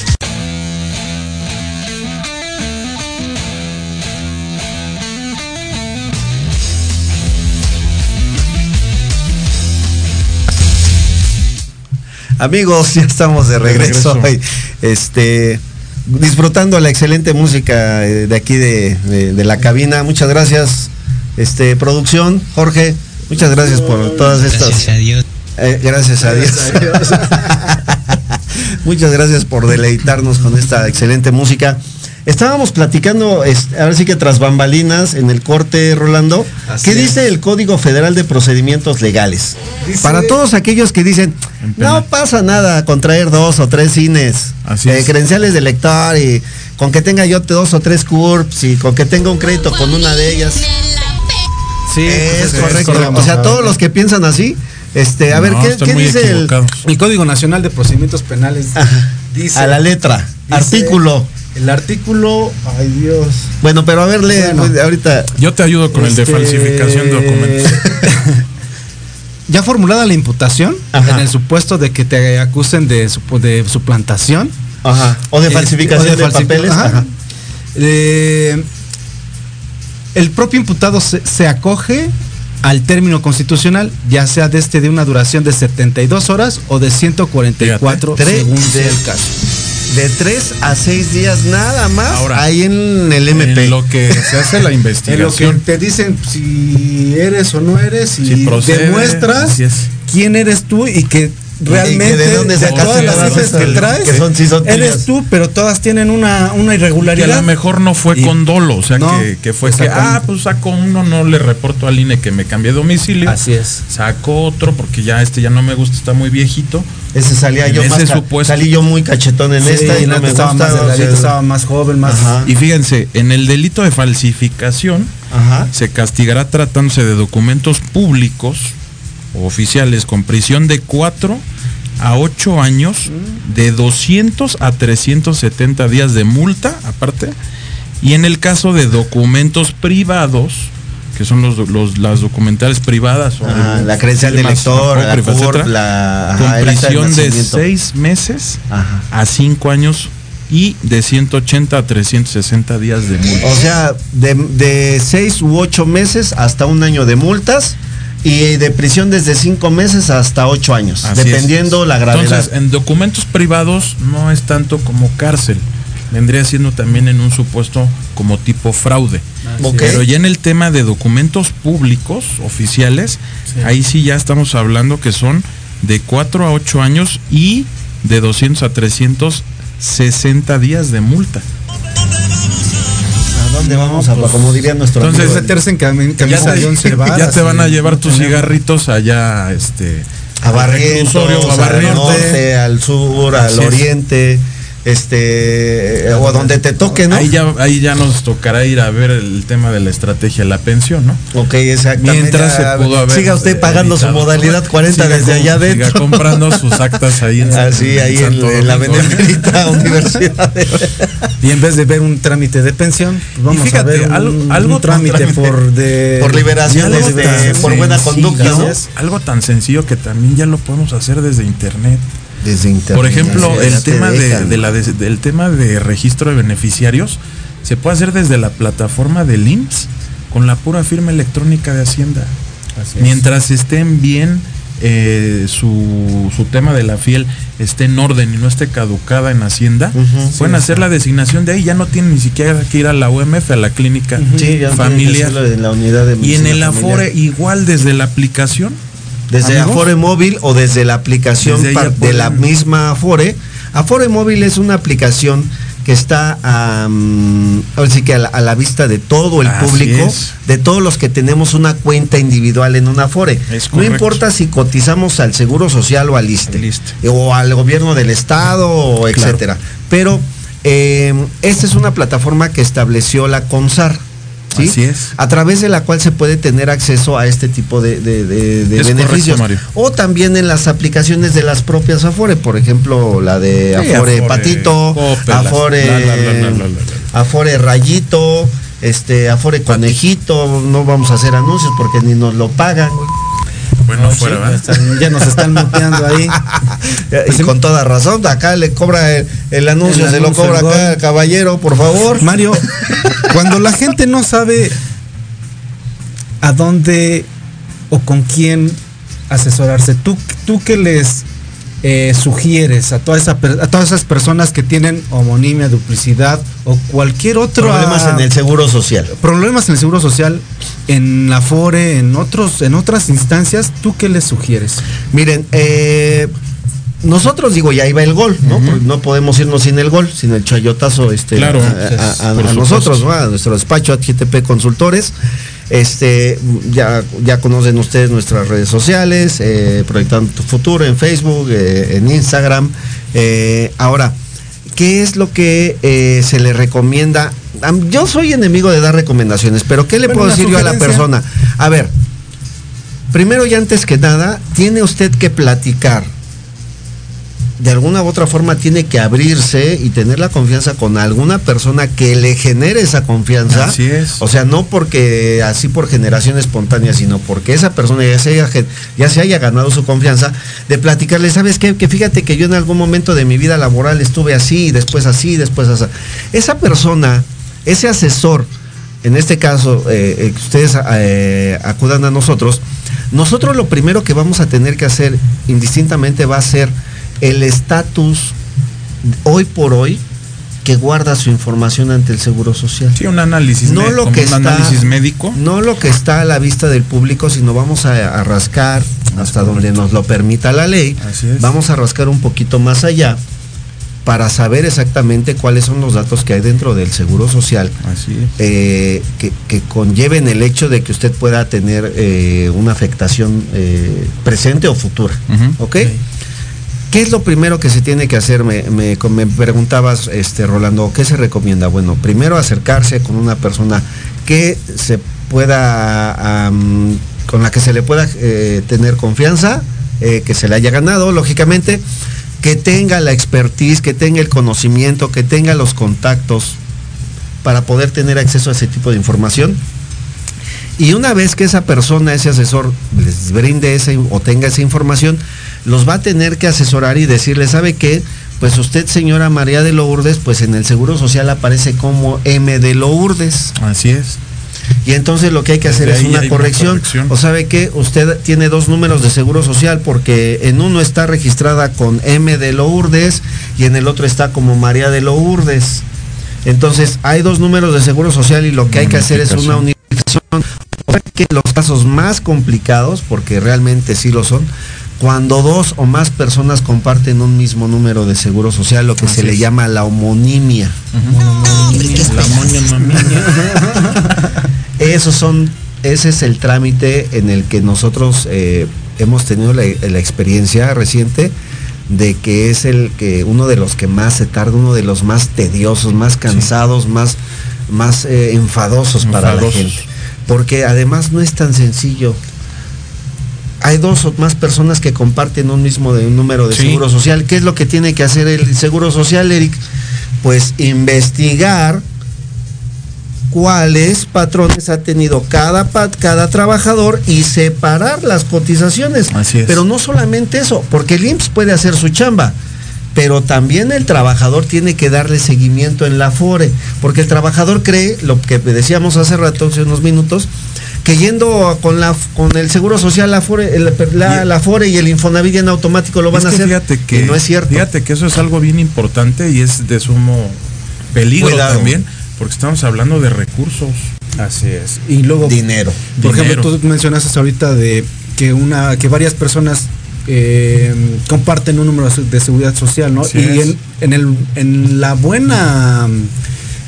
[SPEAKER 3] Amigos, ya estamos de regreso.
[SPEAKER 5] regreso.
[SPEAKER 3] hoy. Este, disfrutando la excelente música eh, de aquí de, de- de la cabina. Muchas gracias, este, producción, Jorge. Muchas gracias por todas estas.
[SPEAKER 10] Gracias a Dios.
[SPEAKER 3] Eh, gracias a Dios. <laughs> Muchas gracias por deleitarnos con esta excelente música. Estábamos platicando, ahora sí que tras bambalinas, en el corte, Rolando,
[SPEAKER 6] Así
[SPEAKER 3] ¿qué
[SPEAKER 6] es.
[SPEAKER 3] dice el Código Federal de Procedimientos Legales?
[SPEAKER 6] Dice-
[SPEAKER 3] Para todos aquellos que dicen, no pasa nada con traer dos o tres cines,
[SPEAKER 5] Así
[SPEAKER 3] eh,
[SPEAKER 5] es.
[SPEAKER 3] credenciales de lector y con que tenga yo dos o tres CURPS y con que tenga un crédito con una de ellas.
[SPEAKER 6] Sí,
[SPEAKER 3] es
[SPEAKER 6] pues,
[SPEAKER 3] correcto.
[SPEAKER 6] correcto.
[SPEAKER 3] O sea, todos los que piensan así, este, a ver, ¿qué, qué dice el.
[SPEAKER 6] El Código Nacional de Procedimientos Penales
[SPEAKER 3] Ajá.
[SPEAKER 6] dice
[SPEAKER 3] a la letra,
[SPEAKER 6] dice-
[SPEAKER 3] artículo.
[SPEAKER 6] El artículo, ay Dios.
[SPEAKER 3] Bueno, pero a ver, lee,
[SPEAKER 6] Bueno.
[SPEAKER 3] pues, ahorita.
[SPEAKER 5] Yo te ayudo con el de
[SPEAKER 6] Este,
[SPEAKER 5] falsificación de documentos. <laughs>
[SPEAKER 6] ya formulada la imputación,
[SPEAKER 3] Ajá.
[SPEAKER 6] en el supuesto de que te acusen de, de suplantación.
[SPEAKER 3] Ajá. O de
[SPEAKER 6] Este,
[SPEAKER 3] falsificación
[SPEAKER 6] o
[SPEAKER 3] de,
[SPEAKER 6] falsifi-
[SPEAKER 3] papeles.
[SPEAKER 6] ajá.
[SPEAKER 3] Ajá.
[SPEAKER 6] Eh, el propio imputado se, se acoge al término constitucional, ya sea de este de una duración de 72 horas o de 144
[SPEAKER 3] Fíjate.
[SPEAKER 6] según
[SPEAKER 3] Tres
[SPEAKER 6] sea
[SPEAKER 3] de-
[SPEAKER 6] el caso.
[SPEAKER 3] De tres a seis días nada más.
[SPEAKER 5] Ahora,
[SPEAKER 3] ahí en el MP.
[SPEAKER 5] En lo que se hace la <laughs>
[SPEAKER 6] En lo que
[SPEAKER 5] investigación.
[SPEAKER 6] te dicen si eres o no eres y
[SPEAKER 5] Si procede,
[SPEAKER 6] demuestras quién eres tú y que realmente
[SPEAKER 3] de dónde
[SPEAKER 6] todas las
[SPEAKER 3] esas?
[SPEAKER 6] que traes,
[SPEAKER 3] Que son- sí son
[SPEAKER 6] eres tú, pero todas tienen una, una
[SPEAKER 5] Que a
[SPEAKER 6] irregularidad.
[SPEAKER 5] lo mejor no fue
[SPEAKER 6] Y-
[SPEAKER 5] con dolo, o sea,
[SPEAKER 6] No,
[SPEAKER 5] que, que fue que, ah, pues saco uno, no le reporto al INE que me cambié de domicilio.
[SPEAKER 6] Así es.
[SPEAKER 5] Saco otro porque ya este ya no me gusta, está muy viejito.
[SPEAKER 3] Ese salía yo
[SPEAKER 5] En
[SPEAKER 3] más
[SPEAKER 5] ese
[SPEAKER 3] ca-
[SPEAKER 5] supuesto.
[SPEAKER 3] salí yo muy cachetón en
[SPEAKER 6] Sí,
[SPEAKER 3] esta y no me
[SPEAKER 6] estaba
[SPEAKER 3] gusta.
[SPEAKER 6] más
[SPEAKER 3] o sea,
[SPEAKER 6] delgadito, estaba más joven, más.
[SPEAKER 3] Ajá.
[SPEAKER 5] Y fíjense, en el delito de falsificación
[SPEAKER 3] Ajá.
[SPEAKER 5] se castigará tratándose de documentos públicos oficiales con prisión de 4 a 8 años, de 200 a 370 días de multa, aparte. Y en el caso de documentos privados, que son los, los- las documentales privadas, o el-
[SPEAKER 3] la credencial del lector, la CURP,
[SPEAKER 5] etcétera,
[SPEAKER 3] la-
[SPEAKER 5] con
[SPEAKER 3] ajá, de
[SPEAKER 5] prisión de
[SPEAKER 3] nacimiento.
[SPEAKER 5] 6 meses
[SPEAKER 3] Ajá.
[SPEAKER 5] a 5 años y de 180 a 360 días de multa.
[SPEAKER 3] O sea, de, de seis u ocho meses hasta un año de multas y de prisión desde cinco meses hasta ocho años,
[SPEAKER 5] Así
[SPEAKER 3] dependiendo
[SPEAKER 5] es.
[SPEAKER 3] la gravedad.
[SPEAKER 5] Entonces, en documentos privados no es tanto como cárcel. Vendría siendo también en un supuesto como tipo fraude. Pero ya en el tema de documentos públicos, oficiales, ahí sí ya estamos hablando que son de 4 a 8 años y de 200 a 360 días de multa.
[SPEAKER 3] ¿A dónde vamos a como diría nuestro
[SPEAKER 5] Entonces,
[SPEAKER 3] amigo?
[SPEAKER 6] meterse en
[SPEAKER 5] Ya
[SPEAKER 6] camisa
[SPEAKER 5] te,
[SPEAKER 6] de once varas <laughs>
[SPEAKER 5] ya te van a llevar tus cigarritos allá, este,
[SPEAKER 3] a
[SPEAKER 5] al
[SPEAKER 3] Barrientos,
[SPEAKER 5] a
[SPEAKER 3] al
[SPEAKER 5] Barrientos.
[SPEAKER 3] norte, al sur, al
[SPEAKER 5] Así es.
[SPEAKER 3] Este, o a donde te toque, ¿no?
[SPEAKER 5] Ahí ya, ahí ya nos tocará ir a ver el tema de la estrategia la pensión, ¿no?
[SPEAKER 3] Ok, exactamente.
[SPEAKER 5] Mientras se pudo haber
[SPEAKER 3] Siga usted pagando su modalidad 40
[SPEAKER 5] Siga
[SPEAKER 3] desde allá
[SPEAKER 5] siga
[SPEAKER 3] adentro.
[SPEAKER 5] comprando sus actas ahí en <laughs>
[SPEAKER 3] Así, ahí en,
[SPEAKER 5] Santo
[SPEAKER 3] en la. Benemérita <laughs> Universidad.
[SPEAKER 6] Y en vez de ver un trámite de pensión, pues vamos
[SPEAKER 5] fíjate,
[SPEAKER 6] a ver un,
[SPEAKER 5] algo-
[SPEAKER 6] un
[SPEAKER 5] algo
[SPEAKER 6] trámite,
[SPEAKER 5] trámite.
[SPEAKER 6] por de <laughs>
[SPEAKER 3] Por liberación,
[SPEAKER 5] algo tan
[SPEAKER 3] por buena conducta. ¿no?
[SPEAKER 5] Algo tan sencillo que también ya lo podemos hacer desde internet.
[SPEAKER 3] Desde internet.
[SPEAKER 5] Por ejemplo, el
[SPEAKER 3] te
[SPEAKER 5] tema de, la del tema de registro de beneficiarios se puede hacer desde la plataforma del IMSS con la pura firma electrónica de Hacienda. Mientras estén bien eh, su, su tema de la fiel esté en orden y no esté caducada en Hacienda, pueden
[SPEAKER 3] sí,
[SPEAKER 5] hacer la designación de ahí, ya no tienen ni siquiera que ir a la UMF, a la clínica
[SPEAKER 3] que
[SPEAKER 5] familiar.
[SPEAKER 3] hacerlo en la unidad de
[SPEAKER 5] Y en el
[SPEAKER 3] familiar.
[SPEAKER 5] Afore igual desde la aplicación.
[SPEAKER 3] Desde
[SPEAKER 5] amigos.
[SPEAKER 3] Afore Móvil o desde la aplicación
[SPEAKER 5] Desde
[SPEAKER 3] de la misma Afore. Afore Móvil es una aplicación que está am, ahora sí que a la, a la vista de todo el
[SPEAKER 5] Así
[SPEAKER 3] público,
[SPEAKER 5] es.
[SPEAKER 3] de todos los que tenemos una cuenta individual en una Afore. No importa si cotizamos al Seguro Social o al ISTE, o al gobierno del estado, o etcétera. Pero eh, esta es una plataforma que estableció la CONSAR. ¿Sí?
[SPEAKER 5] Así es.
[SPEAKER 3] A través de la cual se puede tener acceso a este tipo de, de- de- de
[SPEAKER 5] Es
[SPEAKER 3] beneficios.
[SPEAKER 5] correcto.
[SPEAKER 3] O también en las aplicaciones de las propias Afore, por ejemplo, la de
[SPEAKER 5] Sí,
[SPEAKER 3] Afore, Patito, Afore,
[SPEAKER 5] la, la, la.
[SPEAKER 3] Afore Rayito, este, Afore Conejito, no vamos a hacer anuncios porque ni nos lo pagan.
[SPEAKER 5] Bueno,
[SPEAKER 6] No,
[SPEAKER 5] fuera,
[SPEAKER 6] sí, ya, están- ya nos están muteando ahí. <laughs>
[SPEAKER 3] y con toda razón, acá le cobra el, el anuncio,
[SPEAKER 6] El
[SPEAKER 3] se lo cobra acá caballero, por favor.
[SPEAKER 6] Mario, cuando la gente no sabe a dónde o con quién asesorarse, ¿tú, tú qué les eh, sugieres a, toda esa a todas esas personas que tienen homonimia, duplicidad o cualquier otro
[SPEAKER 3] Problemas en el seguro social.
[SPEAKER 6] problemas en el seguro social, en la FORE, en otros, en otras instancias, ¿tú qué les sugieres?
[SPEAKER 3] Miren, eh, nosotros digo, ya iba el gol, ¿no? Porque no podemos irnos sin el gol, sin el chayotazo este,
[SPEAKER 5] Claro,
[SPEAKER 3] a, a- a- a nosotros, ¿no? a nuestro despacho GTP Consultores. Este, ya, ya conocen ustedes nuestras redes sociales, eh, Proyectando tu Futuro en Facebook, eh, en Instagram. Eh, ahora, ¿qué es lo que se le recomienda? Yo soy enemigo de dar recomendaciones, pero ¿qué le
[SPEAKER 6] Bueno,
[SPEAKER 3] puedo decir yo a la persona? A ver, primero y antes que nada, tiene usted que platicar. De alguna u otra forma tiene que abrirse y tener la confianza con alguna persona que le genere esa confianza.
[SPEAKER 5] Así es.
[SPEAKER 3] O sea, no porque así por generación espontánea, sino porque esa persona ya se haya, ya se haya ganado su confianza, de platicarle, ¿sabes qué? Que fíjate que yo en algún momento de mi vida laboral estuve así, después así, después así. Esa persona, ese asesor, en este caso, eh, eh, que ustedes eh, acudan a nosotros, nosotros lo primero que vamos a tener que hacer indistintamente va a ser el estatus hoy por hoy que guarda su información ante el Seguro Social.
[SPEAKER 5] Sí, un análisis,
[SPEAKER 3] no lo que
[SPEAKER 5] un
[SPEAKER 3] está,
[SPEAKER 5] análisis médico.
[SPEAKER 3] No lo que está a la vista del público, sino vamos a, a rascar hasta donde nos lo permita la ley. Vamos a rascar un poquito más allá para saber exactamente cuáles son los datos que hay dentro del Seguro Social eh, que, que conlleven el hecho de que usted pueda tener eh, una afectación eh, presente o futura. ¿Ok? ¿Qué es lo primero que se tiene que hacer? Me, preguntabas, este, Rolando, ¿qué se recomienda? Bueno, primero acercarse con una persona que se pueda, con la que se le pueda eh, tener confianza, eh, que se le haya ganado, lógicamente, que tenga la expertise, que tenga el conocimiento, que tenga los contactos para poder tener acceso a ese tipo de información. Y una vez que esa persona, ese asesor, les brinde esa o tenga esa información, los va a tener que asesorar y decirle, ¿sabe qué? Pues usted, señora María de Lourdes, pues en el Seguro Social aparece como M de Lourdes.
[SPEAKER 5] Así es.
[SPEAKER 3] Y entonces lo que hay que hacer es una corrección. O sabe que usted tiene dos números de seguro social porque en uno está registrada con M de Lourdes y en el otro está como María de Lourdes. Entonces hay dos números de seguro social y lo que hay que hacer es una unificación. Que los casos más complicados, porque realmente sí lo son, cuando dos o más personas comparten un mismo número de seguro social, lo que se le llama la homonimia. <laughs> Esos son, ese es el trámite en el que nosotros eh, hemos tenido la, la experiencia reciente de que es el que uno de los que más se tarda, uno de los más tediosos, más cansados, más, más eh, enfadosos para la
[SPEAKER 5] Enfadosos.
[SPEAKER 3] gente. Porque además no es tan sencillo. Hay dos o más personas que comparten un mismo de, un número de
[SPEAKER 5] Sí.
[SPEAKER 3] seguro social. ¿Qué es lo que tiene que hacer el seguro social, Eric? Pues investigar cuáles patrones ha tenido cada, cada trabajador y separar las cotizaciones. Pero no solamente eso, porque el IMSS puede hacer su chamba, pero también el trabajador tiene que darle seguimiento en la FORE, porque el trabajador cree, lo que decíamos hace rato, hace unos minutos, que yendo con la con el seguro social la FORE, el- la, la FORE y el Infonavit en automático lo van
[SPEAKER 5] Es
[SPEAKER 3] a hacer.
[SPEAKER 5] Fíjate que,
[SPEAKER 3] y no es cierto.
[SPEAKER 5] Fíjate que eso es algo bien importante y es de sumo peligro
[SPEAKER 3] Cuidado.
[SPEAKER 5] también, porque estamos hablando de recursos.
[SPEAKER 6] Así es. Y luego,
[SPEAKER 3] dinero.
[SPEAKER 6] Por
[SPEAKER 5] Dinero.
[SPEAKER 6] ejemplo, tú mencionaste ahorita de que una, que varias personas eh, comparten un número de seguridad social, ¿no?
[SPEAKER 5] Así
[SPEAKER 6] y en, en el, en la buena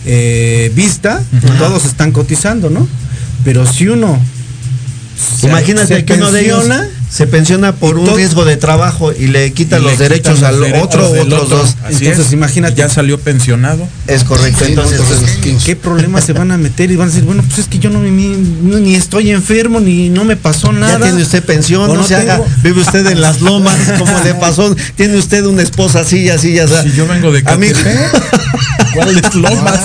[SPEAKER 6] eh, vista, todos están cotizando, ¿no? Pero si uno se-
[SPEAKER 3] Imagínate
[SPEAKER 6] se
[SPEAKER 3] que uno de ellos se pensiona por un riesgo de trabajo y le quita
[SPEAKER 5] Y
[SPEAKER 3] los
[SPEAKER 5] le
[SPEAKER 3] derechos al
[SPEAKER 5] derechos
[SPEAKER 3] otro o
[SPEAKER 5] del
[SPEAKER 3] otros
[SPEAKER 5] otro.
[SPEAKER 3] dos.
[SPEAKER 5] Así
[SPEAKER 6] Entonces,
[SPEAKER 5] es.
[SPEAKER 6] imagínate.
[SPEAKER 5] Ya salió pensionado.
[SPEAKER 3] Es correcto. Entonces,
[SPEAKER 6] Entonces, ¿en qué problemas se van a meter? Y van a decir, bueno, pues es que yo no, ni, estoy enfermo, ni no me pasó nada.
[SPEAKER 3] ya tiene usted pensión,
[SPEAKER 6] O
[SPEAKER 3] no,
[SPEAKER 6] no
[SPEAKER 3] se
[SPEAKER 6] tengo-
[SPEAKER 3] haga, vive usted en las lomas, <laughs> como le pasó, tiene usted una esposa así, así, ya
[SPEAKER 5] Si yo vengo de
[SPEAKER 3] Amigo.
[SPEAKER 5] Catepec, <laughs> ¿cuáles lomas?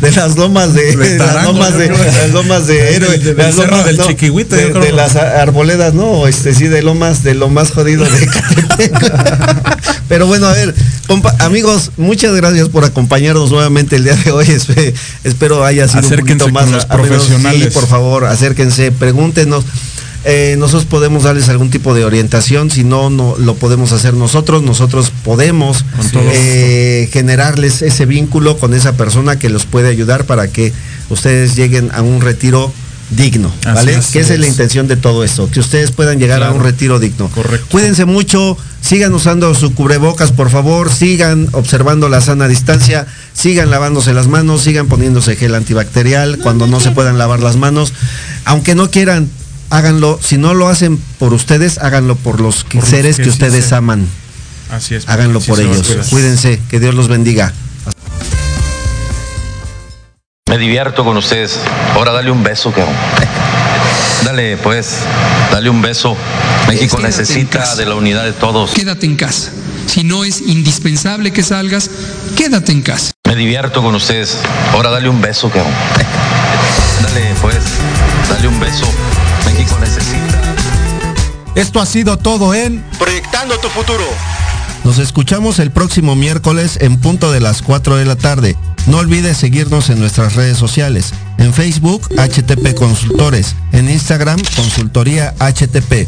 [SPEAKER 3] De las lomas de,
[SPEAKER 5] De
[SPEAKER 3] las lomas de las lomas de héroe,
[SPEAKER 5] del
[SPEAKER 3] las lomas,
[SPEAKER 5] del
[SPEAKER 3] no,
[SPEAKER 5] Chiquihuite,
[SPEAKER 3] de, de las arboledas, no, este sí de lomas, de lo más jodido de <laughs> Catepec. Pero bueno, a ver, compa- amigos, muchas gracias por acompañarnos nuevamente el día de hoy. Espe- espero haya sido
[SPEAKER 5] Acérquense
[SPEAKER 3] un poquito más
[SPEAKER 5] los
[SPEAKER 3] menos-
[SPEAKER 5] profesionales.
[SPEAKER 3] sí, por favor, acérquense, pregúntenos. Eh, nosotros podemos darles algún tipo de orientación, si no, no lo podemos hacer nosotros. Nosotros podemos eh, generarles ese vínculo con esa persona que los puede ayudar para que ustedes lleguen a un retiro digno,
[SPEAKER 5] Así
[SPEAKER 3] ¿vale?
[SPEAKER 5] es.
[SPEAKER 3] que esa es la intención de todo esto, que ustedes puedan llegar a un retiro digno.
[SPEAKER 5] Correcto.
[SPEAKER 3] Cuídense mucho, sigan usando su cubrebocas, por favor, sigan observando la sana distancia, sigan lavándose las manos, sigan poniéndose gel antibacterial cuando no se puedan lavar las manos. Aunque no quieran, háganlo. Si no lo hacen por ustedes, háganlo por los seres
[SPEAKER 5] que
[SPEAKER 3] ustedes aman.
[SPEAKER 5] Así es.
[SPEAKER 3] Háganlo por ellos. Cuídense, que Dios los bendiga.
[SPEAKER 10] Me divierto con ustedes. Ahora dale un beso, cabrón. Dale, pues, dale un beso. México
[SPEAKER 11] Quédate
[SPEAKER 10] necesita de la unidad de todos.
[SPEAKER 11] Quédate en casa. Si no es indispensable que salgas, quédate en casa.
[SPEAKER 10] Me divierto con ustedes. Ahora dale un beso, cabrón. Dale, pues, dale un beso. México necesita.
[SPEAKER 12] Esto ha sido todo en
[SPEAKER 2] Proyectando tu futuro.
[SPEAKER 3] Nos escuchamos el próximo miércoles en punto de las 4 de la tarde. No olvides seguirnos en nuestras redes sociales. En Facebook, HTP Consultores. En Instagram, Consultoría HTP.